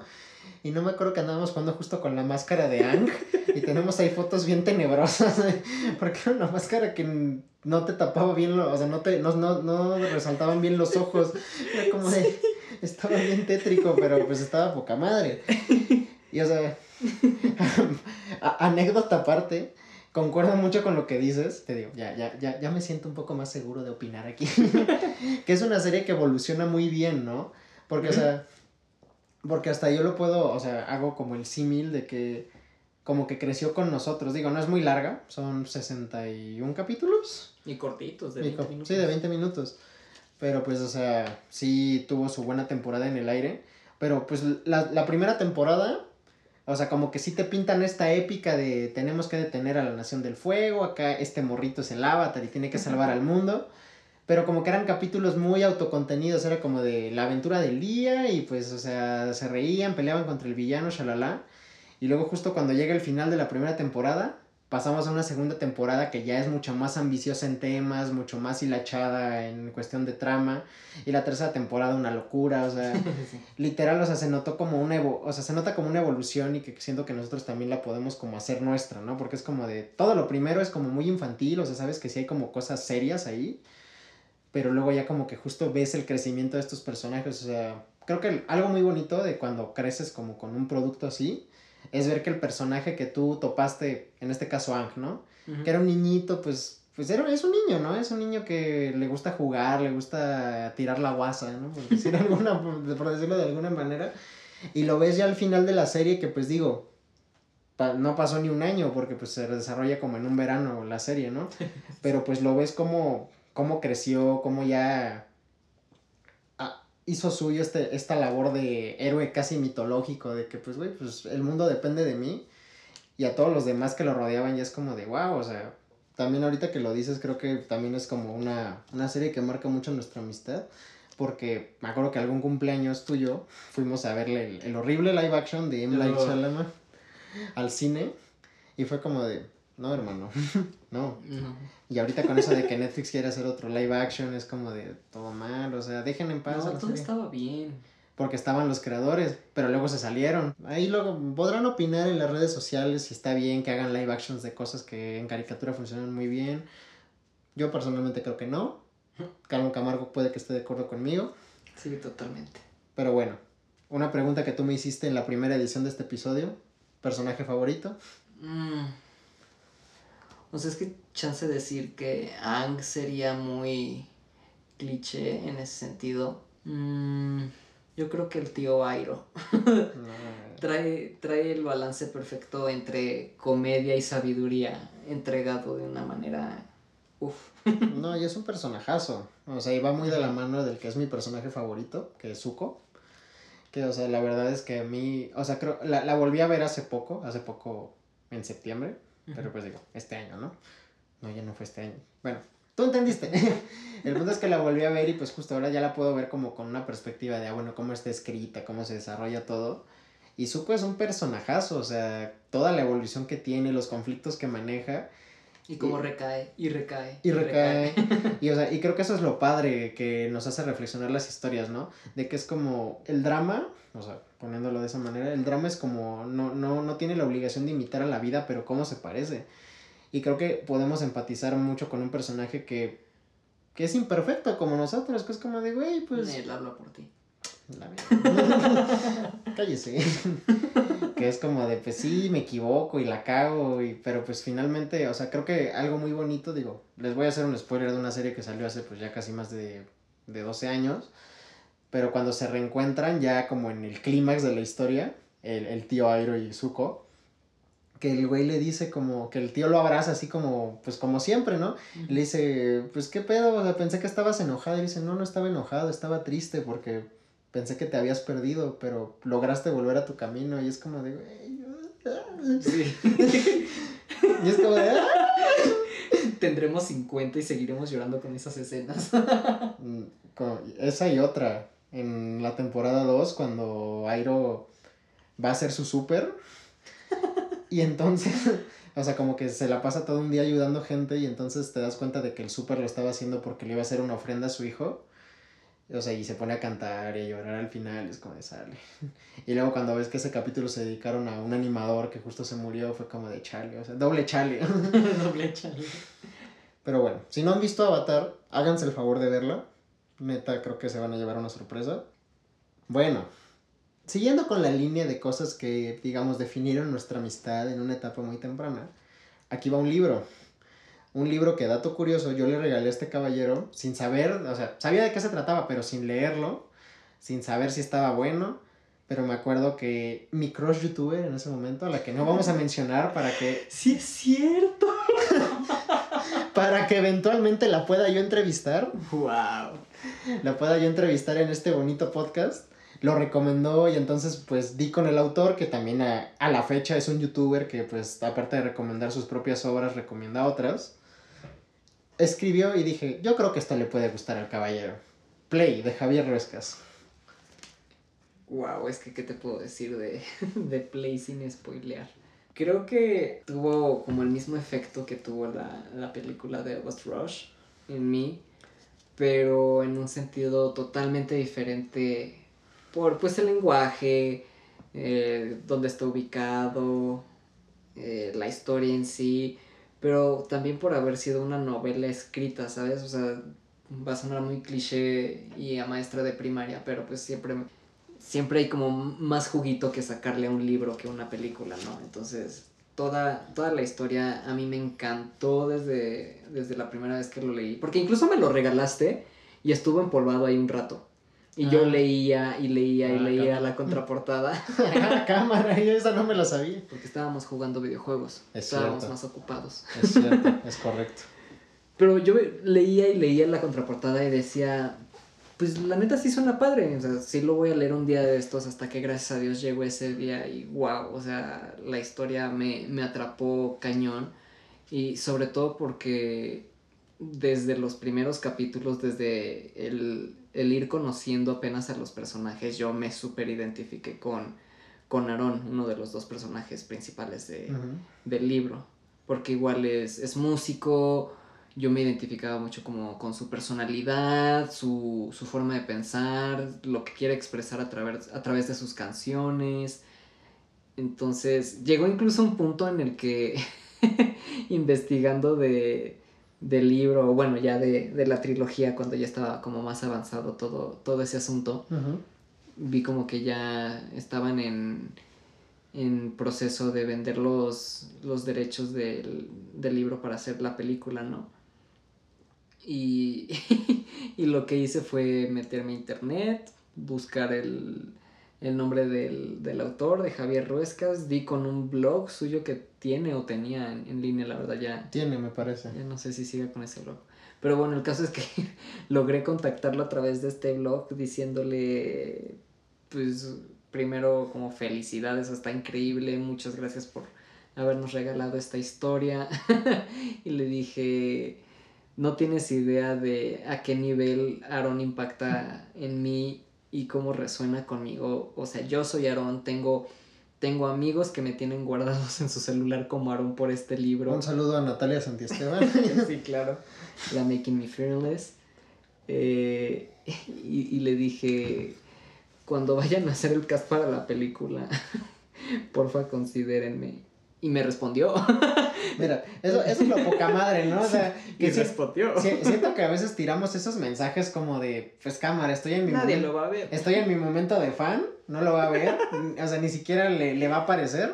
A: Y no me acuerdo que andábamos jugando justo con la máscara de Ang y tenemos ahí fotos bien tenebrosas, porque era una máscara que no te tapaba bien, lo, o sea, no, te, no, no, no resaltaban bien los ojos, era como de, estaba bien tétrico, pero pues estaba poca madre. Y o sea, anécdota aparte, concuerdo mucho con lo que dices, te digo, ya, ya, ya, ya me siento un poco más seguro de opinar aquí, que es una serie que evoluciona muy bien, ¿no? Porque, o sea, porque hasta yo lo puedo, o sea, hago como el símil de que como que creció con nosotros, digo, no es muy larga, son 61 capítulos.
B: Y cortitos, de 20 minutos.
A: Sí, de 20 minutos. Pero pues, o sea, sí tuvo su buena temporada en el aire. Pero pues la, la primera temporada o sea, como que sí te pintan esta épica de tenemos que detener a la Nación del Fuego, acá este morrito es el avatar y tiene que salvar al mundo. Pero como que eran capítulos muy autocontenidos, era como de la aventura del día y pues, o sea, se reían, peleaban contra el villano, shalala. Y luego justo cuando llega el final de la primera temporada, pasamos a una segunda temporada que ya es mucho más ambiciosa en temas, mucho más hilachada en cuestión de trama, y la tercera temporada una locura, o sea, literal, o sea, se notó como una evo o sea, se nota como una evolución y que siento que nosotros también la podemos como hacer nuestra, ¿no? Porque es como de, todo lo primero es como muy infantil, o sea, sabes que sí hay como cosas serias ahí, pero luego ya como que justo ves el crecimiento de estos personajes, o sea, creo que algo muy bonito de cuando creces como con un producto así, es ver que el personaje que tú topaste, en este caso Ang, ¿no? Que era un niñito, pues, pues era, es un niño, ¿no? Es un niño que le gusta jugar, le gusta tirar la guasa, ¿no? Por, decir alguna, por decirlo de alguna manera. Y lo ves ya al final de la serie que, pues digo, no pasó ni un año porque pues se desarrolla como en un verano la serie, ¿no? Pero pues lo ves como, como creció, como ya hizo suyo este, esta labor de héroe casi mitológico, de que pues, güey, pues el mundo depende de mí y a todos los demás que lo rodeaban ya es como de, wow, o sea, también ahorita que lo dices creo que también es como una, una serie que marca mucho nuestra amistad, porque me acuerdo que algún cumpleaños tuyo fuimos a verle el, horrible live action de M. Light al cine y fue como de, no, hermano, no. Y ahorita con eso de que Netflix quiere hacer otro live action es como de todo mal, o sea, dejen en paz.
B: No, todo estaba bien.
A: Porque estaban los creadores, pero luego se salieron. Ahí luego podrán opinar en las redes sociales si está bien que hagan live actions de cosas que en caricatura funcionan muy bien. Yo personalmente creo que no. Carlos Camargo puede que esté de acuerdo conmigo.
B: Sí, totalmente.
A: Pero bueno, una pregunta que tú me hiciste en la primera edición de este episodio. ¿Personaje favorito?
B: Mmm no sé, es que chance decir que Ang sería muy cliché en ese sentido. Mm, yo creo que el tío Airo trae, trae el balance perfecto entre comedia y sabiduría entregado de una manera... Uf.
A: no, y es un personajazo. O sea, y va muy de la mano del que es mi personaje favorito, que es Zuko. Que, o sea, la verdad es que a mí, o sea, creo, la, la volví a ver hace poco, hace poco en septiembre. Pero pues digo, este año, ¿no? No, ya no fue este año. Bueno, tú entendiste. el punto es que la volví a ver y pues justo ahora ya la puedo ver como con una perspectiva de, ah, bueno, cómo está escrita, cómo se desarrolla todo. Y Zuko es un personajazo, o sea, toda la evolución que tiene, los conflictos que maneja.
B: Y cómo recae, y recae.
A: Y recae. y, o sea, y creo que eso es lo padre que nos hace reflexionar las historias, ¿no? De que es como el drama, o sea, poniéndolo de esa manera, el drama es como, no, no, no tiene la obligación de imitar a la vida, pero cómo se parece. Y creo que podemos empatizar mucho con un personaje que, que es imperfecto como nosotros, que es como de, güey, pues...
B: Él habla por ti. La
A: Cállese. que es como de, pues sí, me equivoco y la cago, y, pero pues finalmente, o sea, creo que algo muy bonito, digo, les voy a hacer un spoiler de una serie que salió hace pues ya casi más de, de 12 años, pero cuando se reencuentran ya como en el clímax de la historia, el, el tío Airo y Zuko, que el güey le dice como que el tío lo abraza así como, pues como siempre, ¿no? Le dice, pues qué pedo, o sea, pensé que estabas enojado. Y dice, no, no estaba enojado, estaba triste porque pensé que te habías perdido, pero lograste volver a tu camino. Y es como de, güey. Sí.
B: y es como de, ah". Tendremos 50 y seguiremos llorando con esas escenas.
A: Mm, esa y otra en la temporada 2 cuando Airo va a hacer su súper. y entonces, o sea, como que se la pasa todo un día ayudando gente y entonces te das cuenta de que el súper lo estaba haciendo porque le iba a hacer una ofrenda a su hijo. O sea, y se pone a cantar y a llorar al final, es como de sale. Y luego cuando ves que ese capítulo se dedicaron a un animador que justo se murió, fue como de chale, o sea, doble chale.
B: doble chale.
A: Pero bueno, si no han visto Avatar, háganse el favor de verla. Neta, creo que se van a llevar una sorpresa. Bueno, siguiendo con la línea de cosas que, digamos, definieron nuestra amistad en una etapa muy temprana, aquí va un libro. Un libro que, dato curioso, yo le regalé a este caballero sin saber, o sea, sabía de qué se trataba, pero sin leerlo, sin saber si estaba bueno. Pero me acuerdo que mi crush youtuber en ese momento, a la que no vamos a mencionar para que...
B: Sí, es cierto.
A: para que eventualmente la pueda yo entrevistar.
B: ¡Wow!
A: La pueda yo entrevistar en este bonito podcast. Lo recomendó y entonces pues di con el autor que también a, la fecha es un youtuber que pues aparte de recomendar sus propias obras recomienda otras. Escribió y dije, yo creo que esto le puede gustar al caballero. Play de Javier Ruescas.
B: Wow, es que qué te puedo decir de, de Play sin spoilear. Creo que tuvo como el mismo efecto que tuvo la, la película de Ghost Rush en mí, pero en un sentido totalmente diferente por pues el lenguaje, eh, dónde está ubicado, eh, la historia en sí, pero también por haber sido una novela escrita, ¿sabes? O sea, va a sonar muy cliché y a maestra de primaria, pero pues siempre, siempre hay como más juguito que sacarle a un libro que a una película, ¿no? Entonces, toda, toda la historia a mí me encantó desde, desde la primera vez que lo leí, porque incluso me lo regalaste y estuvo empolvado ahí un rato. Y yo
A: Ah.
B: leía y leía y
A: Ah,
B: leía
A: cámara.
B: la contraportada.
A: Cámara, yo esa no me la sabía.
B: Porque estábamos jugando videojuegos.
A: Es
B: estábamos
A: cierto.
B: más ocupados.
A: Es cierto, es correcto.
B: Pero yo leía y leía la contraportada y decía, pues la neta sí suena padre. O sea, sí lo voy a leer un día de estos hasta que gracias a Dios llegó ese día y wow, o sea, la historia me, me atrapó cañón. Y sobre todo porque desde los primeros capítulos, desde el, el ir conociendo apenas a los personajes, yo me súper identifiqué con, con Aaron, uno de los dos personajes principales de, del libro, porque igual es, es músico, yo me identificaba mucho como con su personalidad, su, su forma de pensar, lo que quiere expresar a través, a través de sus canciones. Entonces, llegó incluso un punto en el que, investigando de, del libro, bueno, ya de, de la trilogía, cuando ya estaba como más avanzado todo, todo ese asunto, vi como que ya estaban en, en proceso de vender los, los derechos del, del libro para hacer la película, ¿no? Y, y lo que hice fue meterme a internet, buscar el, el nombre del, del autor, de Javier Ruescas, di con un blog suyo que tiene o tenía en, en línea, la verdad ya,
A: Tiene, me parece.
B: ya no sé si siga con ese blog. Pero bueno, el caso es que logré contactarlo a través de este blog diciéndole, pues, primero como felicidades, está increíble, muchas gracias por habernos regalado esta historia. y le dije, no tienes idea de a qué nivel Aaron impacta en mí y cómo resuena conmigo. O sea, yo soy Aaron, tengo... Tengo amigos que me tienen guardados en su celular como Aaron por este libro.
A: Un saludo a Natalia Santiesteban.
B: sí, claro. La Making Me Fearless. Eh, y, y le dije, cuando vayan a hacer el cast para la película, porfa considérenme. Y me respondió.
A: Mira, eso, eso es lo poca madre, ¿no? O sea,
B: y
A: sí-
B: respondió.
A: siento que a veces tiramos esos mensajes como de, pues cámara, estoy en mi
B: Nadie
A: momento.
B: lo va a ver.
A: Estoy en mi momento de fan, no lo va a ver, o sea, ni siquiera le, le va a aparecer.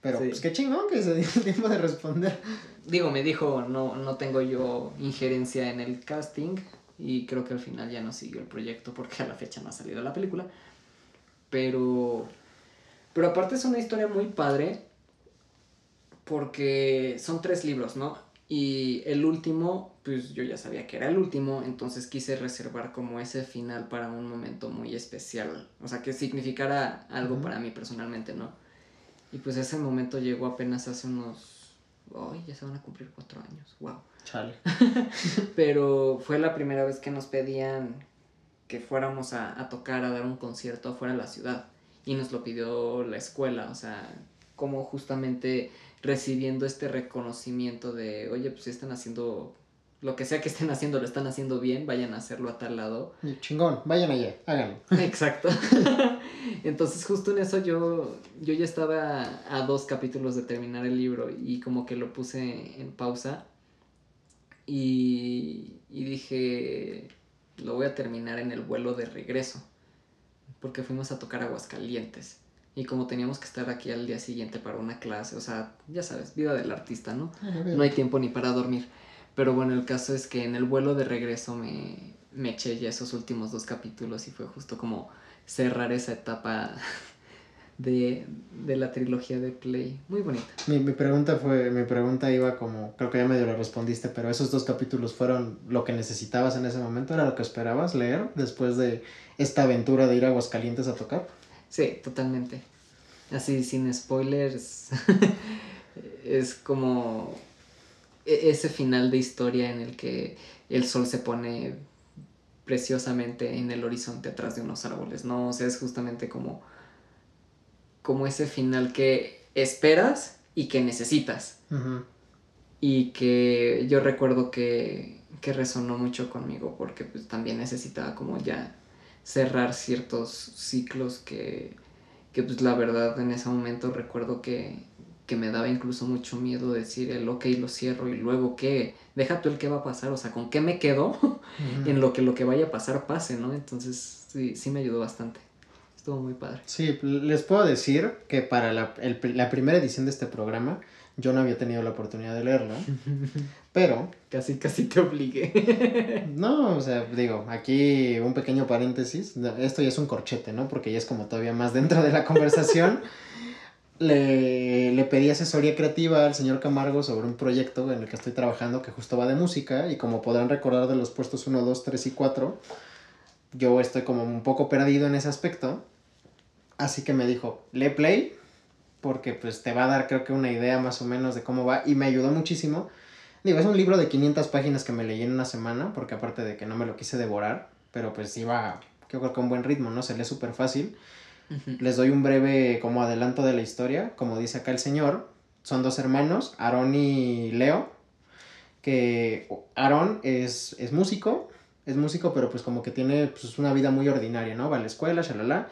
A: Pero
B: Sí.
A: pues qué chingón que se dio el tiempo de responder.
B: Digo, me dijo, no, no tengo yo injerencia en el casting. Y creo que al final ya no siguió el proyecto porque a la fecha no ha salido la película. Pero. Pero aparte es una historia muy padre. Porque son tres libros, ¿no? Y el último, pues yo ya sabía que era el último, entonces quise reservar como ese final para un momento muy especial. O sea, que significara algo para mí personalmente, ¿no? Y pues ese momento llegó apenas hace unos... Ay, ya se van a cumplir cuatro años, wow.
A: Chale.
B: Pero fue la primera vez que nos pedían que fuéramos a, a tocar, a dar un concierto afuera de la ciudad. Y nos lo pidió la escuela, o sea, como justamente recibiendo este reconocimiento de, oye, pues si están haciendo, lo que sea que estén haciendo, lo están haciendo bien, vayan a hacerlo a tal lado.
A: Y Chingón, vayan allá, háganlo.
B: Exacto. Entonces justo en eso yo, yo ya estaba a dos capítulos de terminar el libro y como que lo puse en pausa y, y dije, lo voy a terminar en el vuelo de regreso porque fuimos a tocar Aguascalientes y como teníamos que estar aquí al día siguiente para una clase, o sea, ya sabes, vida del artista, ¿no? No hay tiempo ni para dormir. Pero bueno, el caso es que en el vuelo de regreso me, me eché ya esos últimos dos capítulos y fue justo como cerrar esa etapa de, de la trilogía de Play. Muy bonita.
A: Mi, mi pregunta fue, mi pregunta iba como, creo que ya medio lo respondiste, pero esos dos capítulos fueron lo que necesitabas en ese momento, era lo que esperabas leer después de esta aventura de ir a Aguascalientes a tocar.
B: Sí, totalmente. Así, sin spoilers, es como e- ese final de historia en el que el sol se pone preciosamente en el horizonte atrás de unos árboles, ¿no? O sea, es justamente como, como ese final que esperas y que necesitas. Y que yo recuerdo que, que resonó mucho conmigo porque pues también necesitaba como ya cerrar ciertos ciclos que, que pues la verdad en ese momento recuerdo que, que me daba incluso mucho miedo decir el ok lo cierro y luego qué, deja tú el qué va a pasar, o sea, con qué me quedo en lo que lo que vaya a pasar pase, ¿no? Entonces sí, sí me ayudó bastante. Estuvo muy padre.
A: Sí, les puedo decir que para la, la primera edición de este programa yo no había tenido la oportunidad de leerlo, pero...
B: Casi, casi te obligué.
A: no, o sea, digo, aquí un pequeño paréntesis, esto ya es un corchete, ¿no? Porque ya es como todavía más dentro de la conversación. le, le pedí asesoría creativa al señor Camargo sobre un proyecto en el que estoy trabajando que justo va de música y como podrán recordar de los puestos 1, 2, 3 y 4, yo estoy como un poco perdido en ese aspecto. Así que me dijo, lee play porque pues te va a dar creo que una idea más o menos de cómo va y me ayudó muchísimo. Digo, es un libro de 500 páginas que me leí en una semana, porque aparte de que no me lo quise devorar, pero pues iba, yo creo que a un buen ritmo, ¿no? Se lee súper fácil. Les doy un breve como adelanto de la historia, como dice acá el señor, son dos hermanos, Aarón y Leo, que Aarón es, es músico, es músico, pero pues como que tiene pues, una vida muy ordinaria, ¿no? Va a la escuela, shalala,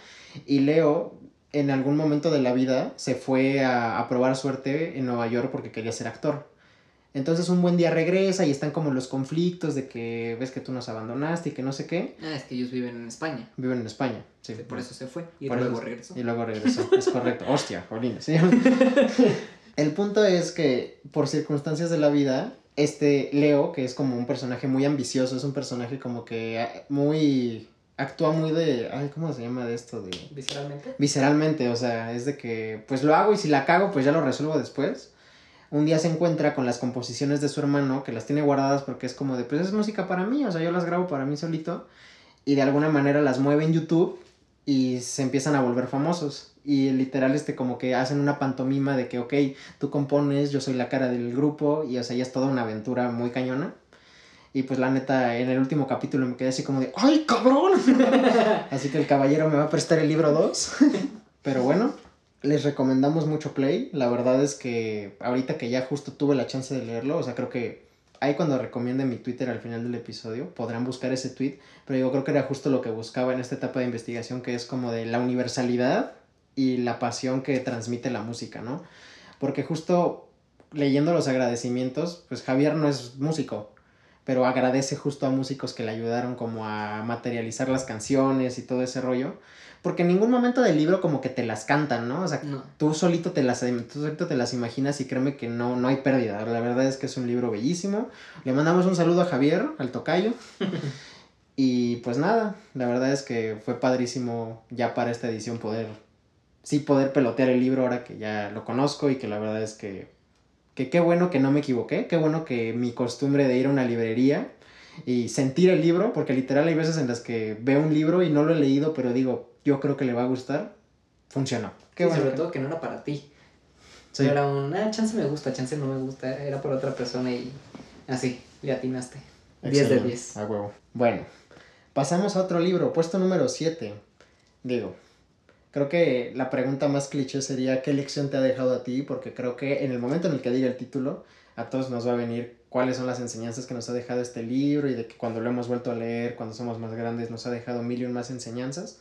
A: y Leo en algún momento de la vida se fue a, probar suerte en Nueva York porque quería ser actor. Entonces un buen día regresa y están como los conflictos de que ves que tú nos abandonaste y que no sé qué.
B: Ah, es que ellos viven en España.
A: Viven en España,
B: sí. por eso se fue y luego regresó.
A: Y luego regresó, es correcto. Hostia, jolines. ¿sí? El punto es que por circunstancias de la vida, este Leo, que es como un personaje muy ambicioso, es un personaje como que ah, muy actúa muy de, ay, ¿cómo se llama de esto? De...
B: Visceralmente.
A: Visceralmente, o sea, es de que pues lo hago y si la cago pues ya lo resuelvo después. Un día se encuentra con las composiciones de su hermano que las tiene guardadas porque es como de, pues es música para mí, o sea, yo las grabo para mí solito y de alguna manera las mueve en YouTube y se empiezan a volver famosos. Y literal, este, como que hacen una pantomima de que, ok, tú compones, yo soy la cara del grupo, y o sea, ya es toda una aventura muy cañona. Y pues la neta, en el último capítulo me quedé así como de, ¡ay, cabrón! así que el caballero me va a prestar el libro 2. Pero bueno, les recomendamos mucho Play. La verdad es que ahorita que ya justo tuve la chance de leerlo, o sea, creo que ahí cuando recomiende mi Twitter al final del episodio, podrán buscar ese tweet. Pero yo creo que era justo lo que buscaba en esta etapa de investigación, que es como de la universalidad y la pasión que transmite la música, ¿no? Porque justo leyendo los agradecimientos, pues Javier no es músico, pero agradece justo a músicos que le ayudaron como a materializar las canciones y todo ese rollo. Porque en ningún momento del libro como que te las cantan, ¿no? O sea, tú solito te las tú solito te las imaginas y créeme que no, no hay pérdida. La verdad es que es un libro bellísimo. Le mandamos un saludo a Javier, al tocayo. y pues nada, la verdad es que fue padrísimo ya para esta edición poder, sí poder pelotear el libro ahora que ya lo conozco y que la verdad es que que qué bueno que no me equivoqué, qué bueno que mi costumbre de ir a una librería y sentir el libro, porque literal hay veces en las que veo un libro y no lo he leído, pero digo, yo creo que le va a gustar, funcionó.
B: Qué bueno sobre todo que no era para ti. Sí. Era un, ah, chance me gusta, chance no me gusta, era para otra persona y así, le atinaste. 10 de 10.
A: A huevo. Bueno, pasamos a otro libro, puesto número 7. Digo, Creo que la pregunta más cliché sería ¿qué lección te ha dejado a ti? Porque creo que en el momento en el que diga el título, a todos nos va a venir cuáles son las enseñanzas que nos ha dejado este libro y de que cuando lo hemos vuelto a leer, cuando somos más grandes, nos ha dejado mil y un más enseñanzas.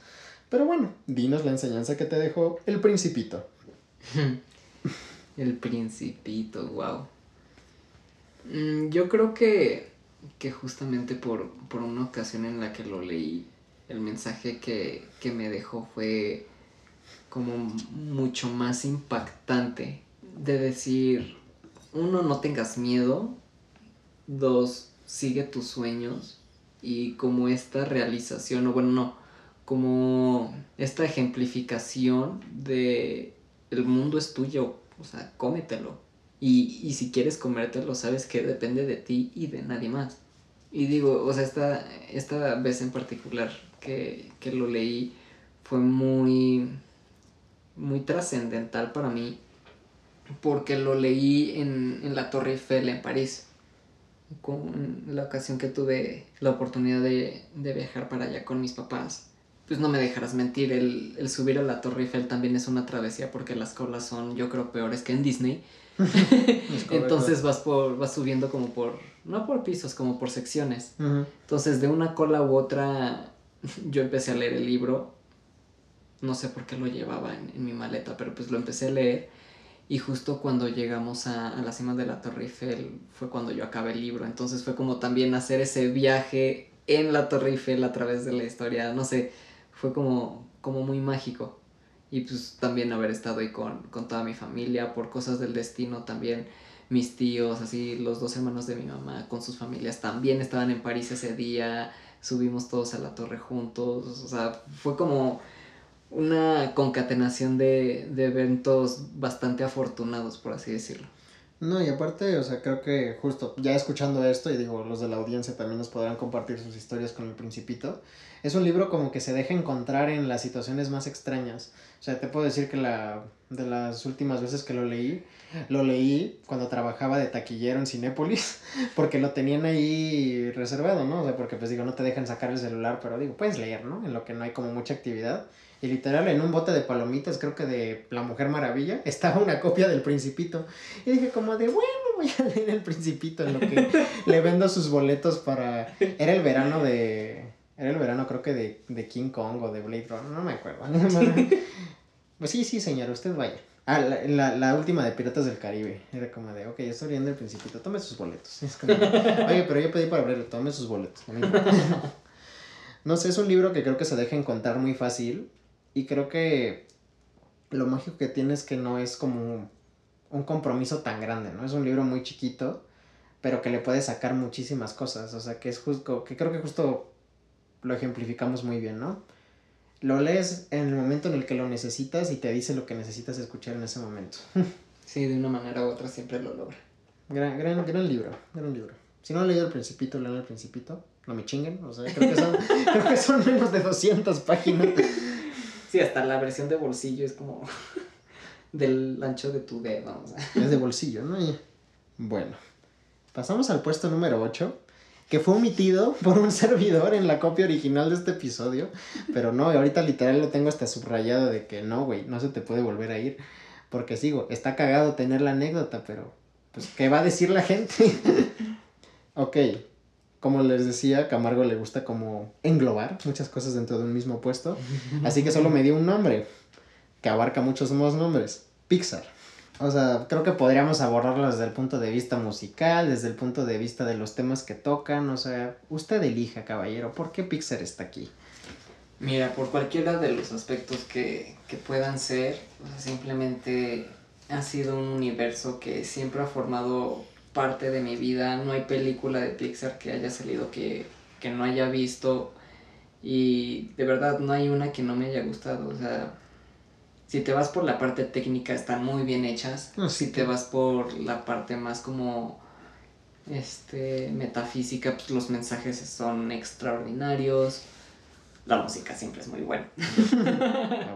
A: Pero bueno, dinos la enseñanza que te dejó el principito.
B: el principito, wow. Mm, yo creo que, que justamente por, por, una ocasión en la que lo leí, el mensaje que, que me dejó fue como mucho más impactante de decir, uno, no tengas miedo, dos, sigue tus sueños y como esta realización, o bueno, no, como esta ejemplificación de el mundo es tuyo, o sea, cómetelo. Y, y si quieres comértelo, sabes que depende de ti y de nadie más. Y digo, o sea, esta, esta vez en particular que, que lo leí fue muy muy trascendental para mí porque lo leí en, la Torre Eiffel en París. Con la ocasión que tuve la oportunidad de, viajar para allá con mis papás. Pues no me dejarás mentir, el, el subir a la Torre Eiffel también es una travesía porque las colas son, yo creo, peores que en Disney. Entonces vas por, vas subiendo como por, no por pisos, como por secciones. Entonces de una cola u otra, yo empecé a leer el libro. No sé por qué lo llevaba en, en mi maleta, pero pues lo empecé a leer. Y justo cuando llegamos a, a, la cima de la Torre Eiffel fue cuando yo acabé el libro. Entonces fue como también hacer ese viaje en la Torre Eiffel a través de la historia. No sé, fue como, como muy mágico. Y pues también haber estado ahí con, con toda mi familia, por cosas del destino también. Mis tíos, así los dos hermanos de mi mamá con sus familias también estaban en París ese día. Subimos todos a la torre juntos. O sea, fue como una concatenación de, de eventos bastante afortunados, por así decirlo.
A: No, y aparte, o sea, creo que justo ya escuchando esto, y digo, los de la audiencia también nos podrán compartir sus historias con el principito, es un libro como que se deja encontrar en las situaciones más extrañas. O sea, te puedo decir que la, de las últimas veces que lo leí, lo leí cuando trabajaba de taquillero en Cinépolis, porque lo tenían ahí reservado, ¿no? O sea, porque pues digo, no te dejan sacar el celular, pero digo, puedes leer, ¿no? En lo que no hay como mucha actividad. Y literal, en un bote de palomitas, creo que de La Mujer Maravilla, estaba una copia del Principito. Y dije como de, bueno, voy a leer el Principito en lo que le vendo sus boletos para... Era el verano de... Era el verano creo que de, de King Kong o de Blade Runner, no me acuerdo. pues sí, sí, señor, usted vaya. Ah, la, la, la, última de Piratas del Caribe. Era como de, ok, estoy viendo el Principito, tome sus boletos. Es como, oye, pero yo pedí para verlo, tome sus boletos. No, no sé, es un libro que creo que se deja encontrar muy fácil y creo que lo mágico que tiene es que no es como un compromiso tan grande, ¿no? Es un libro muy chiquito, pero que le puede sacar muchísimas cosas. O sea, que es justo, que creo que justo lo ejemplificamos muy bien, ¿no? Lo lees en el momento en el que lo necesitas y te dice lo que necesitas escuchar en ese momento.
B: Sí, de una manera u otra siempre lo logra.
A: Gran, gran, gran libro, gran libro. Si no han leído El Principito, lean El Principito. No me chinguen, o sea, creo que son, creo que son menos de 200 páginas.
B: Sí, hasta la versión de bolsillo es como del ancho de tu dedo. O sea.
A: Es de bolsillo, ¿no? Bueno, pasamos al puesto número 8, que fue omitido por un servidor en la copia original de este episodio. Pero no, ahorita literal lo tengo hasta subrayado de que no, güey, no se te puede volver a ir. Porque sigo, está cagado tener la anécdota, pero pues, ¿qué va a decir la gente? ok, como les decía, Camargo le gusta como englobar muchas cosas dentro de un mismo puesto. Así que solo me dio un nombre, que abarca muchos más nombres. Pixar. O sea, creo que podríamos abordarlo desde el punto de vista musical, desde el punto de vista de los temas que tocan. O sea, usted elija, caballero, ¿por qué Pixar está aquí?
B: Mira, por cualquiera de los aspectos que, que puedan ser, o sea, simplemente ha sido un universo que siempre ha formado parte de mi vida. No hay película de Pixar que haya salido que, que no haya visto. Y de verdad no hay una que no me haya gustado. O sea, si te vas por la parte técnica están muy bien hechas.
A: Ah,
B: si te vas por la parte más como este metafísica, pues los mensajes son extraordinarios. La música siempre es muy buena.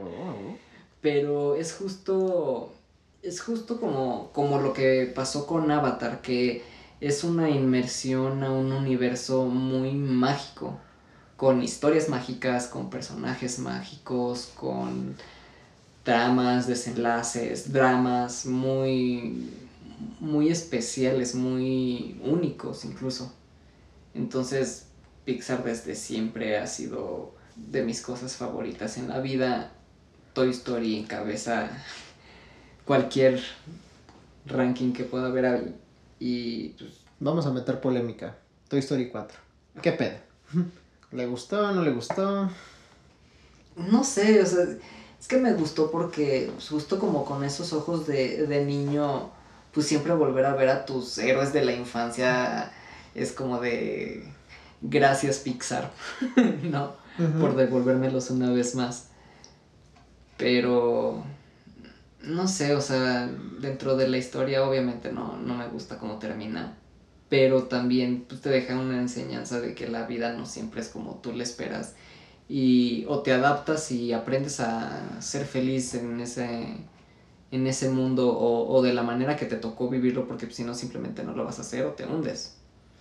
B: Pero es justo es justo como, como lo que pasó con Avatar, que es una inmersión a un universo muy mágico, con historias mágicas, con personajes mágicos, con tramas, desenlaces, dramas muy, muy especiales, muy únicos incluso. Entonces, Pixar desde siempre ha sido de mis cosas favoritas en la vida. Toy Story en cabeza cualquier ranking que pueda haber ahí. Y pues...
A: Vamos a meter polémica. Toy Story 4. ¿Qué pedo? ¿Le gustó? ¿No le gustó?
B: No sé, o sea, es que me gustó porque justo como con esos ojos de, de niño, pues siempre volver a ver a tus héroes de la infancia es como de gracias Pixar, ¿no? Uh -huh. Por devolvérmelos una vez más. Pero no sé, o sea, dentro de la historia obviamente no, no me gusta cómo termina, pero también pues, te deja una enseñanza de que la vida no siempre es como tú le esperas y o te adaptas y aprendes a ser feliz en ese, en ese mundo o, o de la manera que te tocó vivirlo porque si no simplemente no lo vas a hacer o te hundes.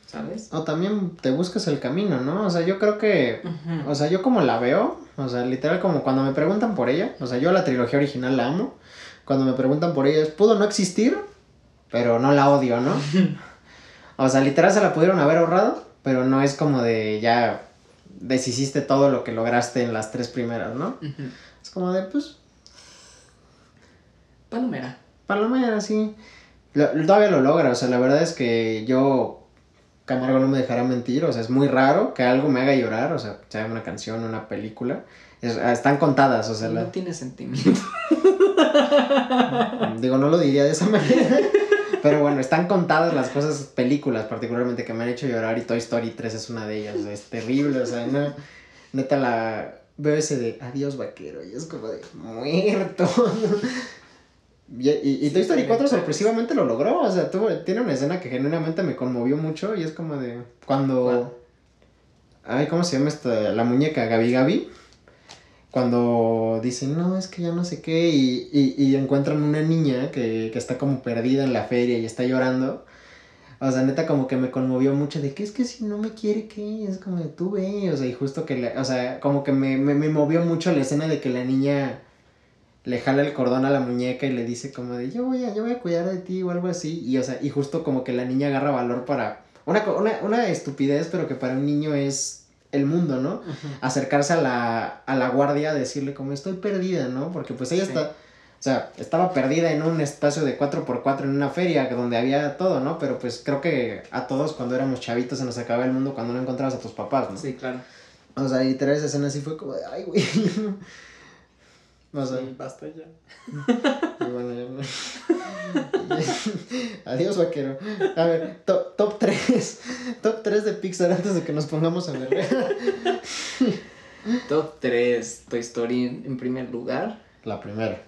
B: ¿sabes?
A: O también te buscas el camino, ¿no? O sea, yo creo que, o sea, yo como la veo, o sea, literal como cuando me preguntan por ella, o sea, yo la trilogía original la amo, cuando me preguntan por ella es, pudo no existir, pero no la odio, ¿no? O sea, literal se la pudieron haber ahorrado, pero no es como de ya deshiciste todo lo que lograste en las tres primeras, ¿no? Es como de, pues,
B: Palomera.
A: Palomera, sí. Lo- todavía lo logra, o sea, la verdad es que yo, Camargo no me dejará mentir, o sea, es muy raro que algo me haga llorar, o sea, sea una canción, una película. Es- ah, están contadas, o sea,
B: no
A: la-
B: tiene sentimiento.
A: digo, no lo diría de esa manera. Pero bueno, están contadas las cosas, películas particularmente que me han hecho llorar y Toy Story 3 es una de ellas, o sea, es terrible, o sea, no, neta la veo ese de adiós vaquero y es como de muerto. Y, y- y Toy Story 4 sorpresivamente lo logró, o sea, tuvo, tiene una escena que genuinamente me conmovió mucho y es como de cuando... Ay, ¿cómo se llama esta? La muñeca Gabi Gabi. Cuando dicen, no, es que ya no sé qué, y, y, y encuentran una niña que, que está como perdida en la feria y está llorando. O sea, neta, como que me conmovió mucho de que es que si no me quiere, ¿qué? Es como de tú ve, o sea, y justo que, le- o sea, como que me, me, me movió mucho la escena de que la niña le jala el cordón a la muñeca y le dice como de yo voy a, yo voy a cuidar de ti o algo así. Y, o sea, y justo como que la niña agarra valor para, una, una, una estupidez, pero que para un niño es el mundo, ¿no? acercarse a la, a la guardia, decirle como estoy perdida, ¿no? Porque pues ella
B: Sí.
A: está, o sea, estaba perdida en un espacio de 4x4 en una feria donde había todo, ¿no? Pero pues creo que a todos cuando éramos chavitos se nos acababa el mundo cuando no encontrabas a tus papás, ¿no?
B: Sí, claro.
A: O sea, literal esa escena así fue como de, ay, güey. O sea,
B: Sí, basta ya.
A: y bueno, ya no. Adiós, vaquero. A ver, top, top 3. Top 3 de Pixar antes de que nos pongamos a ver.
B: Top 3, Toy Story en, primer lugar.
A: La primera.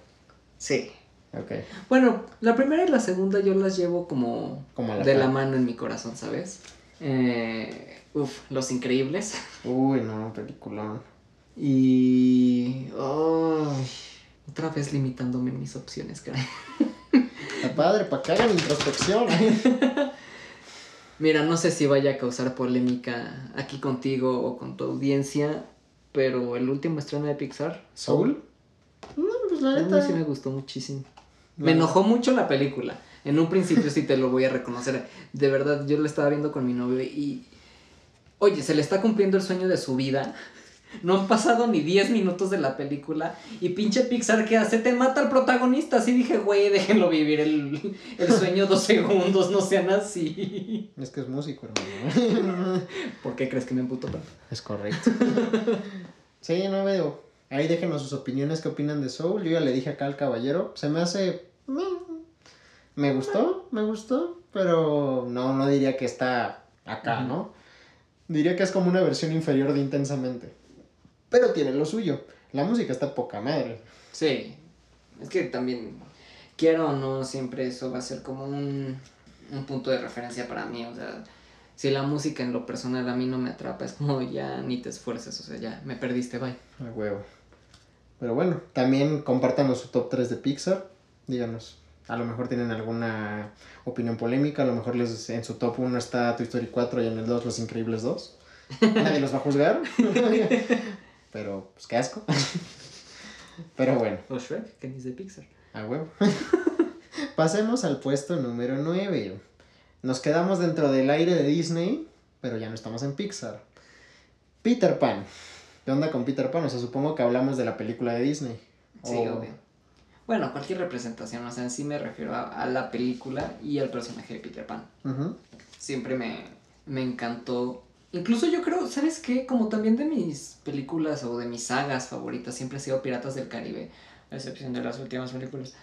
B: Sí.
A: Ok.
B: Bueno, la primera y la segunda yo las llevo como
A: Como a la
B: de la mano en mi corazón, ¿sabes? Eh, uf, Los Increíbles.
A: Uy, no, peliculón.
B: Y... ay, otra vez limitándome mis opciones, caray.
A: Está padre, para que hagan introspección.
B: Mira, no sé si vaya a causar polémica aquí contigo o con tu audiencia, pero el último estreno de Pixar,
A: ¿Soul? No, pues la
B: a mí
A: neta.
B: sí me gustó muchísimo.
A: La-
B: Me enojó mucho la película. En un principio sí te lo voy a reconocer. De verdad, yo lo estaba viendo con mi novio y... Oye, se le está cumpliendo el sueño de su vida. No han pasado ni 10 minutos de la película. Y pinche Pixar, ¿qué hace? Te mata al protagonista. Así dije, güey, déjenlo vivir el, el sueño dos segundos. No sean así.
A: Es que es músico, hermano.
B: ¿Por qué crees que me emputó tanto?
A: es correcto. sí, no veo. Ahí déjenos sus opiniones, qué opinan de Soul. Yo ya le dije acá al caballero. Se me hace. mm, Me gustó, me gustó. Pero no, no diría que está acá. ¿no? Diría que es como una versión inferior de Intensamente. Pero tiene lo suyo. La música está poca madre.
B: Sí, es que también, quiero o no, siempre eso va a ser como un, un punto de referencia para mí. O sea, si la música en lo personal a mí no me atrapa, es como ya ni te esfuerces, o sea, ya me perdiste, bye.
A: A huevo. Pero bueno, también compártanos su top 3 de Pixar. Díganos. A lo mejor tienen alguna opinión polémica. A lo mejor les, en su top 1 está Toy Story 4 y en el 2 Los Increíbles 2. Nadie los va a juzgar. Pero, pues qué asco. Pero bueno,
B: O Shrek, que ni es de Pixar.
A: a huevo. Pasemos al puesto número 9. Nos quedamos dentro del aire de Disney, pero ya no estamos en Pixar. Peter Pan. ¿Qué onda con Peter Pan? O sea, supongo que hablamos de la película de Disney.
B: Sí,
A: O-
B: obvio. Bueno, cualquier representación, o sea, en sí me refiero a, a la película y al personaje de Peter Pan. Siempre me, me encantó. Incluso yo creo, ¿sabes qué? Como también de mis películas o de mis sagas favoritas, siempre he sido Piratas del Caribe, a excepción de las últimas películas.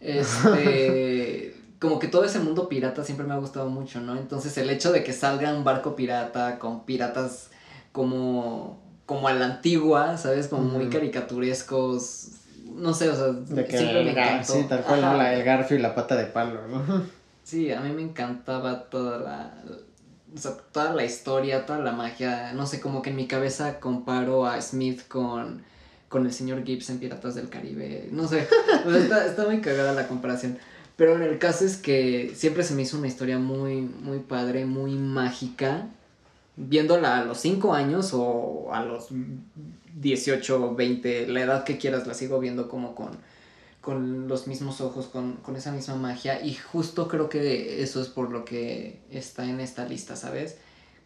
B: Este, como que todo ese mundo pirata siempre me ha gustado mucho, ¿no? Entonces el hecho de que salga un barco pirata con piratas como, como a la antigua, ¿sabes? Como muy caricaturescos. No sé, o sea,
A: De que
B: siempre me
A: el gar-
B: encantó.
A: sí, tal cual,
B: Ajá.
A: ¿no? La- el garfio y la pata de palo, ¿no?
B: Sí, a mí me encantaba toda la, o sea, toda la historia, toda la magia. No sé, como que en mi cabeza comparo a Smith con, con el señor Gibbs en Piratas del Caribe. No sé, está, está muy cagada la comparación. Pero en el caso es que siempre se me hizo una historia muy, muy padre, muy mágica. Viéndola a los 5 años o a los 18, 20, la edad que quieras, la sigo viendo como con, con los mismos ojos, con, con esa misma magia. Y justo creo que eso es por lo que está en esta lista, ¿sabes?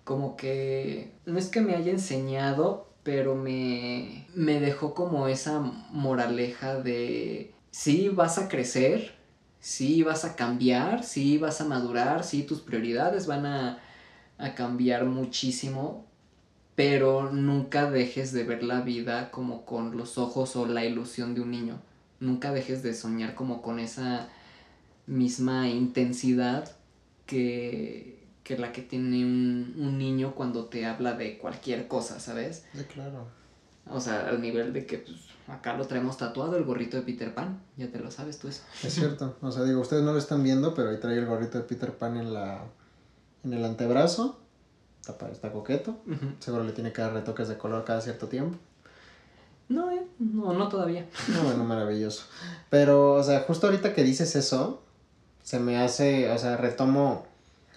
B: Como que no es que me haya enseñado, pero me, me dejó como esa moraleja de sí vas a crecer, sí vas a cambiar, sí vas a madurar, sí tus prioridades van a, a cambiar muchísimo, pero nunca dejes de ver la vida como con los ojos o la ilusión de un niño. Nunca dejes de soñar como con esa misma intensidad que, que la que tiene un, un niño cuando te habla de cualquier cosa, ¿sabes?
A: Sí, claro.
B: O sea, al nivel de que pues, acá lo traemos tatuado el gorrito de Peter Pan. Ya te lo sabes tú eso.
A: Es cierto. O sea, digo, ustedes no lo están viendo, pero ahí trae el gorrito de Peter Pan en la en el antebrazo. Está, está coqueto. Seguro le tiene que dar retoques de color cada cierto tiempo.
B: No, eh, no, no todavía.
A: No, bueno, maravilloso. Pero, o sea, justo ahorita que dices eso, se me hace, o sea, retomo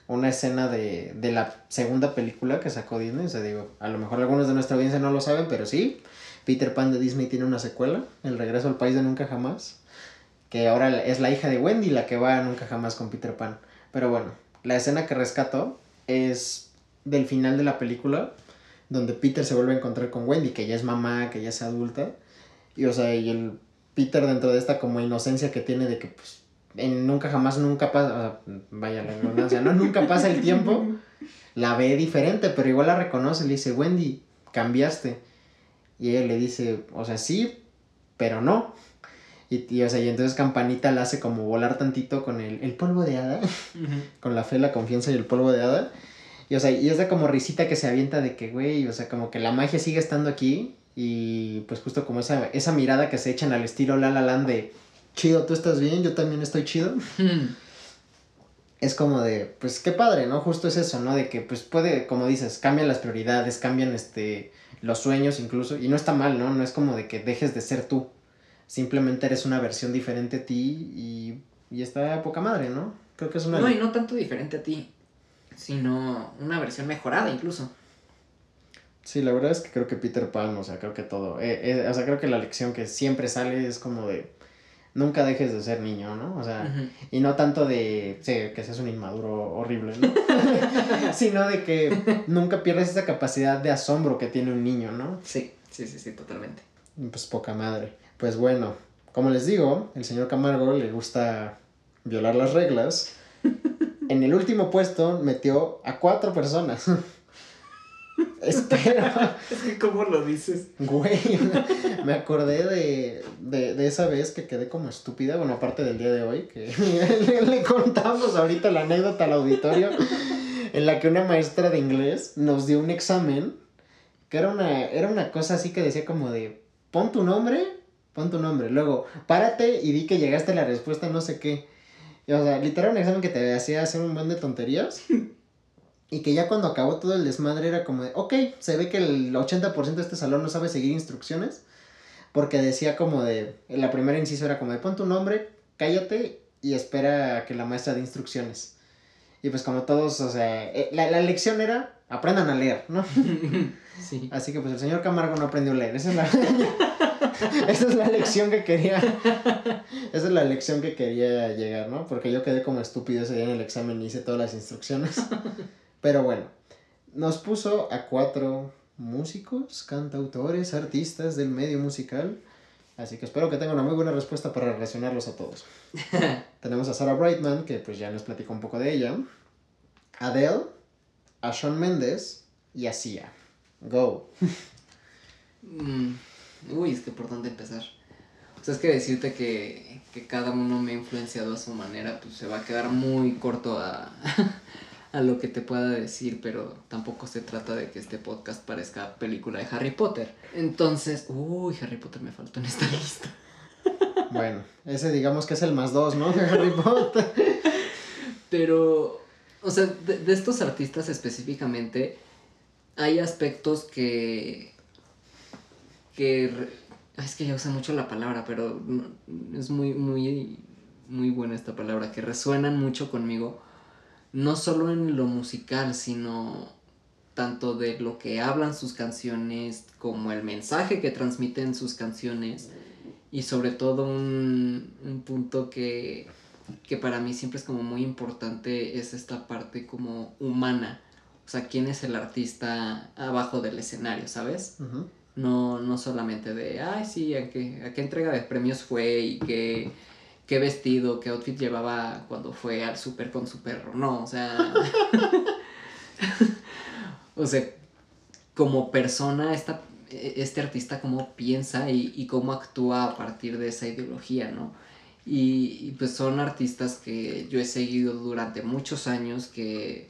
A: una escena de, de la segunda película que sacó Disney. O sea, digo, a lo mejor algunos de nuestra audiencia no lo saben, pero sí. Peter Pan de Disney tiene una secuela, El regreso al país de nunca jamás. Que ahora es la hija de Wendy la que va a nunca jamás con Peter Pan. Pero bueno, la escena que rescato es del final de la película, donde Peter se vuelve a encontrar con Wendy, que ya es mamá, que ya es adulta. Y o sea, y el Peter dentro de esta como inocencia que tiene de que pues en nunca jamás nunca pasa, vaya la redundancia, no nunca pasa el tiempo, la ve diferente, pero igual la reconoce, le dice, "Wendy, cambiaste." Y ella le dice, "O sea, sí, pero no." Y, y, o sea, y entonces Campanita la hace como volar tantito con el, el polvo de hada, con la fe, la confianza y el polvo de hada. Y o sea, y es de como risita que se avienta de que, güey, o sea, como que la magia sigue estando aquí. Y pues justo como esa, esa mirada que se echan al estilo La La Land de, chido, tú estás bien, yo también estoy chido. Es como de, pues qué padre, ¿no? Justo es eso, ¿no? De que pues puede, como dices, cambian las prioridades, cambian este, los sueños incluso. Y no está mal, ¿no? No es como de que dejes de ser tú. Simplemente eres una versión diferente a ti y, y está poca madre, ¿no? Creo que es una...
B: No, y no tanto diferente a ti, sino una versión mejorada incluso.
A: Sí, la verdad es que creo que Peter Pan, o sea, creo que todo, eh, eh, o sea, creo que la lección que siempre sale es como de, nunca dejes de ser niño, ¿no? O sea, y no tanto de, sí, que seas un inmaduro horrible, ¿no? Sino de que nunca pierdas esa capacidad de asombro que tiene un niño, ¿no?
B: Sí, sí, sí, sí, totalmente.
A: Pues poca madre. Pues bueno, como les digo, el señor Camargo le gusta violar las reglas. En el último puesto metió a cuatro personas. Espero.
B: Es que, ¿cómo lo dices?
A: Güey, me acordé de, de, de esa vez que quedé como estúpida, bueno, aparte del día de hoy, que le, le contamos ahorita la anécdota al auditorio, en la que una maestra de inglés nos dio un examen, que era una, era una cosa así que decía como de, pon tu nombre, pon tu nombre, luego, párate y di que llegaste a la respuesta no sé qué. Y, o sea, literal un examen que te hacía hacer un montón de tonterías. Y que ya cuando acabó todo el desmadre era como de, ok, se ve que el 80% de este salón no sabe seguir instrucciones. Porque decía como de, la primera inciso era como de, pon tu nombre, cállate y espera a que la maestra dé instrucciones. Y pues como todos, o sea, eh, la, la lección era, aprendan a leer, ¿no?
B: Sí.
A: Así que pues el señor Camargo no aprendió a leer. Esa es la, esa es la lección que quería. Esa es la lección que quería llegar, ¿no? Porque yo quedé como estúpido ese día en el examen y hice todas las instrucciones. Pero bueno, nos puso a cuatro músicos, cantautores, artistas del medio musical. Así que espero que tengan una muy buena respuesta para relacionarlos a todos. Tenemos a Sarah Brightman, que pues ya nos platicó un poco de ella. Adele, a Shawn Mendes y a Sia. Go.
B: Mm, Uy, es que por dónde empezar. O sea, es que decirte que, que cada uno me ha influenciado a su manera, pues se va a quedar muy corto a, a lo que te pueda decir, pero tampoco se trata de que este podcast parezca película de Harry Potter. Entonces, uy, Harry Potter me faltó en esta lista.
A: Bueno, ese digamos que es el más dos, ¿no? De Harry Potter.
B: Pero, o sea, de, de estos artistas específicamente, hay aspectos que. Que. es que ya usa mucho la palabra, pero no- es muy, muy. muy buena esta palabra, que resuenan mucho conmigo, no solo en lo musical, sino tanto de lo que hablan sus canciones, como el mensaje que transmiten sus canciones, y sobre todo un, un punto que, que para mí siempre es como muy importante, es esta parte como humana. O sea, quién es el artista abajo del escenario, ¿sabes? No, no solamente de, ay, sí, a qué, a qué entrega de premios fue y qué, qué vestido, qué outfit llevaba cuando fue al súper con su perro. No, o sea... o sea, como persona, esta, este artista cómo piensa y, y, cómo actúa a partir de esa ideología, ¿no? Y, y, pues son artistas que yo he seguido durante muchos años que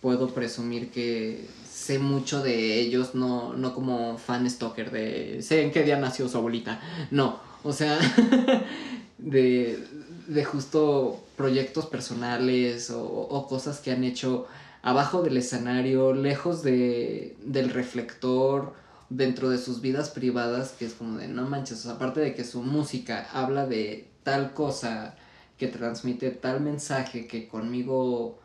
B: puedo presumir que sé mucho de ellos, no, no como fan stalker de sé en qué día nació su abuelita. No, o sea, de, de justo proyectos personales o, cosas que han hecho abajo del escenario, lejos de, del reflector, dentro de sus vidas privadas, que es como de no manches, o sea, aparte de que su música habla de tal cosa, que transmite tal mensaje que conmigo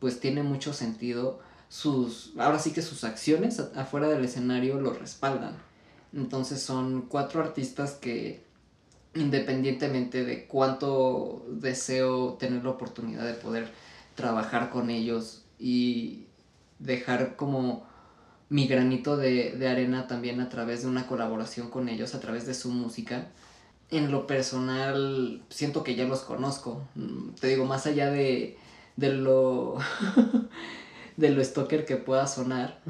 B: pues tiene mucho sentido sus, ahora sí que sus acciones afuera del escenario lo respaldan. Entonces son cuatro artistas que independientemente de cuánto deseo tener la oportunidad de poder trabajar con ellos y dejar como mi granito de, de, arena también a través de una colaboración con ellos, a través de su música. En lo personal, siento que ya los conozco. Te digo, más allá de, de lo de lo stalker que pueda sonar.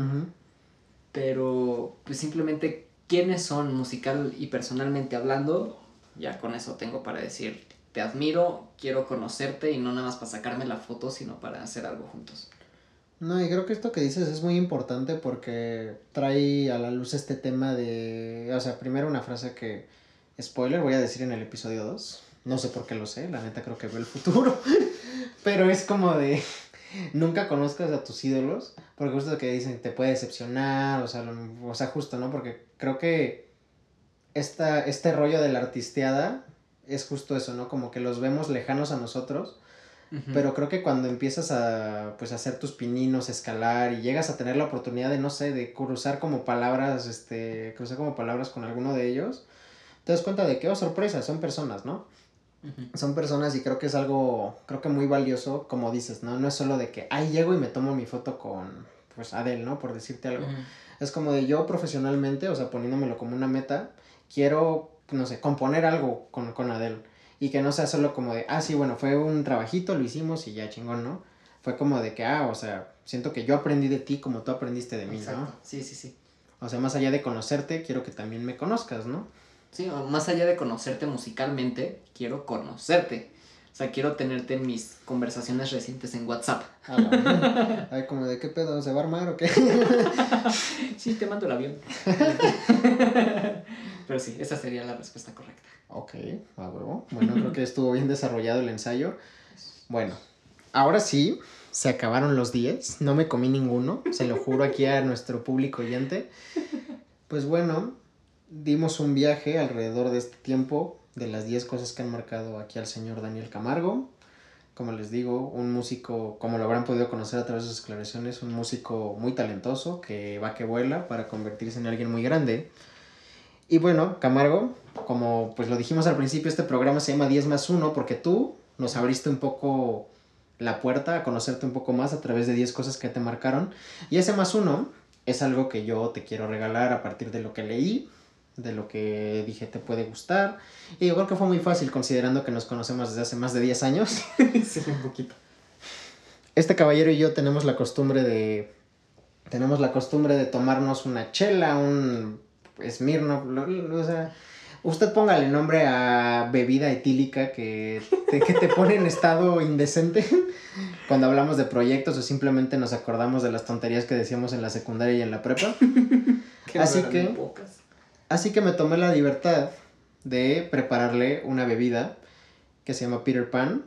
B: Pero pues simplemente quiénes son musical y personalmente hablando, ya con eso tengo para decir, te admiro, quiero conocerte y no nada más para sacarme la foto, sino para hacer algo juntos.
A: No, y creo que esto que dices es muy importante porque trae a la luz este tema de, o sea, primero una frase que, spoiler, voy a decir en el episodio 2, no sé por qué lo sé, la neta creo que veo el futuro, pero es como de, nunca conozcas a tus ídolos, porque justo lo que dicen te puede decepcionar, o sea, o sea, justo, ¿no? Porque creo que esta, este rollo de la artisteada es justo eso, ¿no? Como que los vemos lejanos a nosotros, pero creo que cuando empiezas a, pues, hacer tus pininos, escalar y llegas a tener la oportunidad de, no sé, de cruzar como palabras, este, cruzar como palabras con alguno de ellos, te das cuenta de que, oh, sorpresa, son personas, ¿no? Son personas y creo que es algo, creo que muy valioso, como dices, ¿no? No es solo de que, ay, llego y me tomo mi foto con, pues, Adele, ¿no? Por decirte algo. Es como de yo profesionalmente, o sea, poniéndomelo como una meta, quiero, no sé, componer algo con, con Adele. Y que no sea solo como de, ah, sí, bueno, fue un trabajito, lo hicimos y ya chingón, ¿no? Fue como de que, ah, o sea, siento que yo aprendí de ti como tú aprendiste de mí, ¿no?
B: Sí, sí, sí.
A: O sea, más allá de conocerte, quiero que también me conozcas, ¿no?
B: Sí, más allá de conocerte musicalmente, quiero conocerte. O sea, quiero tenerte en mis conversaciones recientes en WhatsApp.
A: Ay, como de qué pedo, ¿se va a armar o qué?
B: sí, te mando el avión. Pero sí, esa sería la respuesta correcta.
A: Ok, a huevo. Bueno, creo que estuvo bien desarrollado el ensayo. Bueno, ahora sí, se acabaron los 10. No me comí ninguno, se lo juro aquí a nuestro público oyente. Pues bueno, dimos un viaje alrededor de este tiempo de las 10 cosas que han marcado aquí al señor Daniel Camargo. Como les digo, un músico, como lo habrán podido conocer a través de sus declaraciones, un músico muy talentoso que va que vuela para convertirse en alguien muy grande. Y bueno, Camargo, como pues lo dijimos al principio, este programa se llama 10 más 1 porque tú nos abriste un poco la puerta a conocerte un poco más a través de 10 cosas que te marcaron. Y ese más 1 es algo que yo te quiero regalar a partir de lo que leí, de lo que dije te puede gustar. Y igual que fue muy fácil considerando que nos conocemos desde hace más de 10 años.
B: sí, un poquito.
A: Este caballero y yo tenemos la costumbre de tenemos la costumbre de tomarnos una chela, un Smirnoff, o sea, usted póngale nombre a bebida etílica que te, que te pone en estado indecente cuando hablamos de proyectos o simplemente nos acordamos de las tonterías que decíamos en la secundaria y en la prepa. Así que Así que me tomé la libertad de prepararle una bebida que se llama Peter Pan,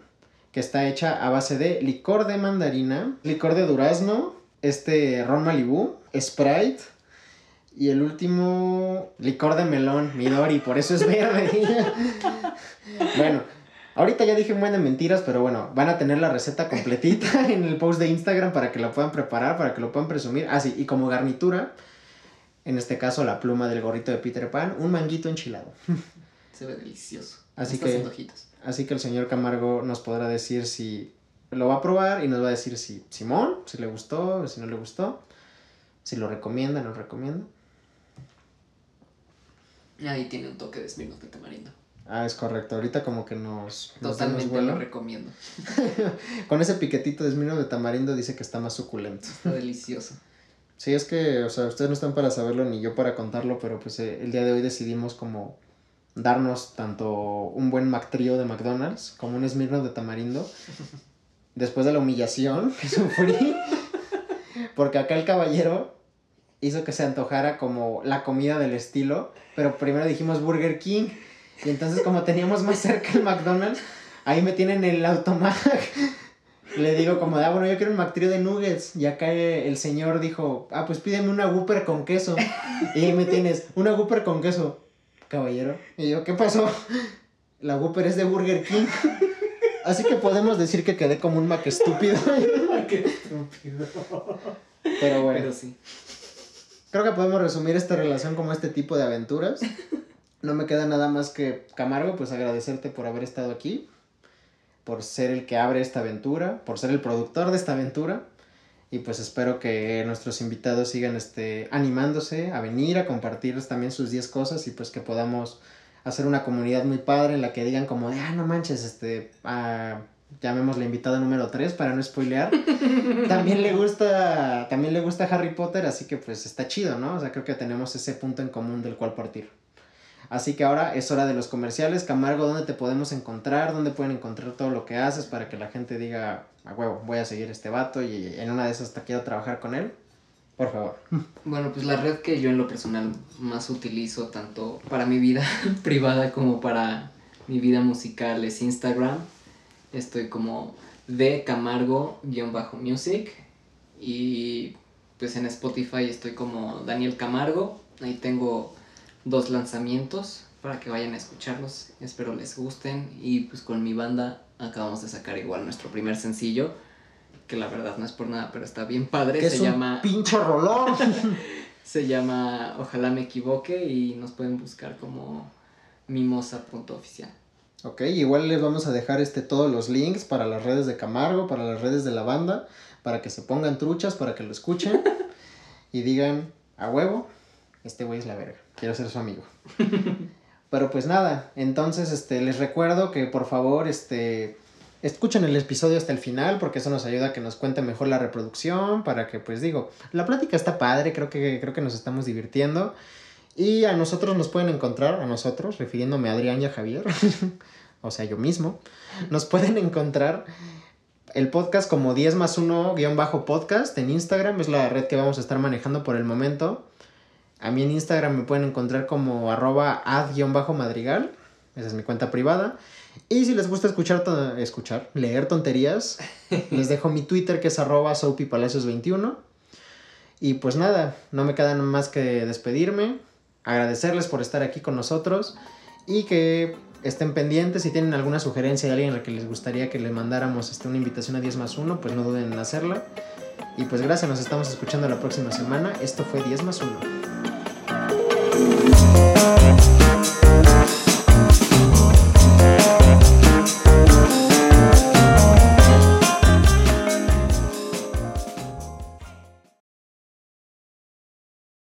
A: que está hecha a base de licor de mandarina, licor de durazno, este ron Malibu, Sprite y el último licor de melón, Midori, por eso es verde. bueno, Ahorita ya dije un buen de mentiras, pero bueno, van a tener la receta completita en el post de Instagram para que la puedan preparar, para que lo puedan presumir. Ah, sí, y como garnitura, en este caso la pluma del gorrito de Peter Pan, un manguito enchilado.
B: Se ve delicioso.
A: Así que-. Así que el señor Camargo nos podrá decir si lo va a probar y nos va a decir si Simón, si le gustó, si no le gustó, si lo recomienda, no lo recomienda.
B: Ahí tiene un toque de Smirnoff de tamarindo.
A: Ah, es correcto. Ahorita como que nos,
B: Totalmente lo recomiendo.
A: Con ese piquetito de esmino de tamarindo dice que está más suculento.
B: Está delicioso.
A: Sí, es que, o sea, ustedes no están para saberlo ni yo para contarlo, pero pues eh, el día de hoy decidimos como darnos tanto un buen McTrio de McDonald's como un Smirnoff de tamarindo. Después de la humillación que sufrí, porque acá el caballero hizo que se antojara como la comida del estilo, pero primero dijimos Burger King, y entonces como teníamos más cerca el McDonald's, ahí me tienen el automac. Le digo como de, ah, bueno, yo quiero un McTrio de nuggets. Y acá eh, el señor dijo, ah, pues pídeme una Whopper con queso. Y ahí me tienes, una Whopper con queso, caballero. Y yo, ¿qué pasó? La Whopper es de Burger King. Así que podemos decir que quedé como un Mac estúpido.
B: Qué estúpido.
A: Pero bueno,
B: Pero sí.
A: creo que podemos resumir esta relación como este tipo de aventuras. No me queda nada más que, Camargo, pues agradecerte por haber estado aquí, por ser el que abre esta aventura, por ser el productor de esta aventura. Y pues espero que nuestros invitados sigan este, animándose a venir, a compartir también sus 10 cosas y pues que podamos hacer una comunidad muy padre en la que digan como de, ah, no manches, este, ah, llamémosle invitada número 3 para no spoilear. también le gusta, también le gusta Harry Potter, así que pues está chido, ¿no? O sea, creo que tenemos ese punto en común del cual partir. Así que ahora es hora de los comerciales. Camargo, ¿dónde te podemos encontrar? ¿Dónde pueden encontrar todo lo que haces para que la gente diga, a huevo, voy a seguir este vato y en una de esas hasta quiero trabajar con él? Por favor.
B: Bueno, pues la red que yo en lo personal más utilizo tanto para mi vida privada como para mi vida musical es Instagram. Estoy como de Camargo-music y pues en Spotify estoy como Daniel Camargo. Ahí tengo dos lanzamientos para que vayan a escucharlos. Espero les gusten y pues con mi banda acabamos de sacar igual nuestro primer sencillo que la verdad no es por nada, pero está bien padre. Se
A: es un
B: llama
A: pinche rolón.
B: se llama Ojalá me equivoque y nos pueden buscar como mimosa.oficial.
A: ok, igual les vamos a dejar este, todos los links para las redes de Camargo, para las redes de la banda, para que se pongan truchas, para que lo escuchen y digan, a huevo, este güey es la verga, quiero ser su amigo. Pero pues nada, entonces este, les recuerdo que por favor este, escuchen el episodio hasta el final porque eso nos ayuda a que nos cuente mejor la reproducción, para que pues digo, la plática está padre, creo que, creo que nos estamos divirtiendo. Y a nosotros nos pueden encontrar, a nosotros, refiriéndome a Adrián y a Javier, o sea, yo mismo, nos pueden encontrar el podcast como 10 más 1 guion bajo podcast en Instagram, es la red que vamos a estar manejando por el momento. A mí en Instagram me pueden encontrar como arroba ad guion bajo madrigal, esa es mi cuenta privada. Y si les gusta escuchar, escuchar, leer tonterías, les dejo mi Twitter que es arroba soapypalacios21. Y pues nada, no me queda más que despedirme, agradecerles por estar aquí con nosotros y que estén pendientes. Si tienen alguna sugerencia de alguien al que les gustaría que le mandáramos este, una invitación a 10 más 1, pues no duden en hacerla. Y pues gracias, nos estamos escuchando la próxima semana. Esto fue 10 más 1.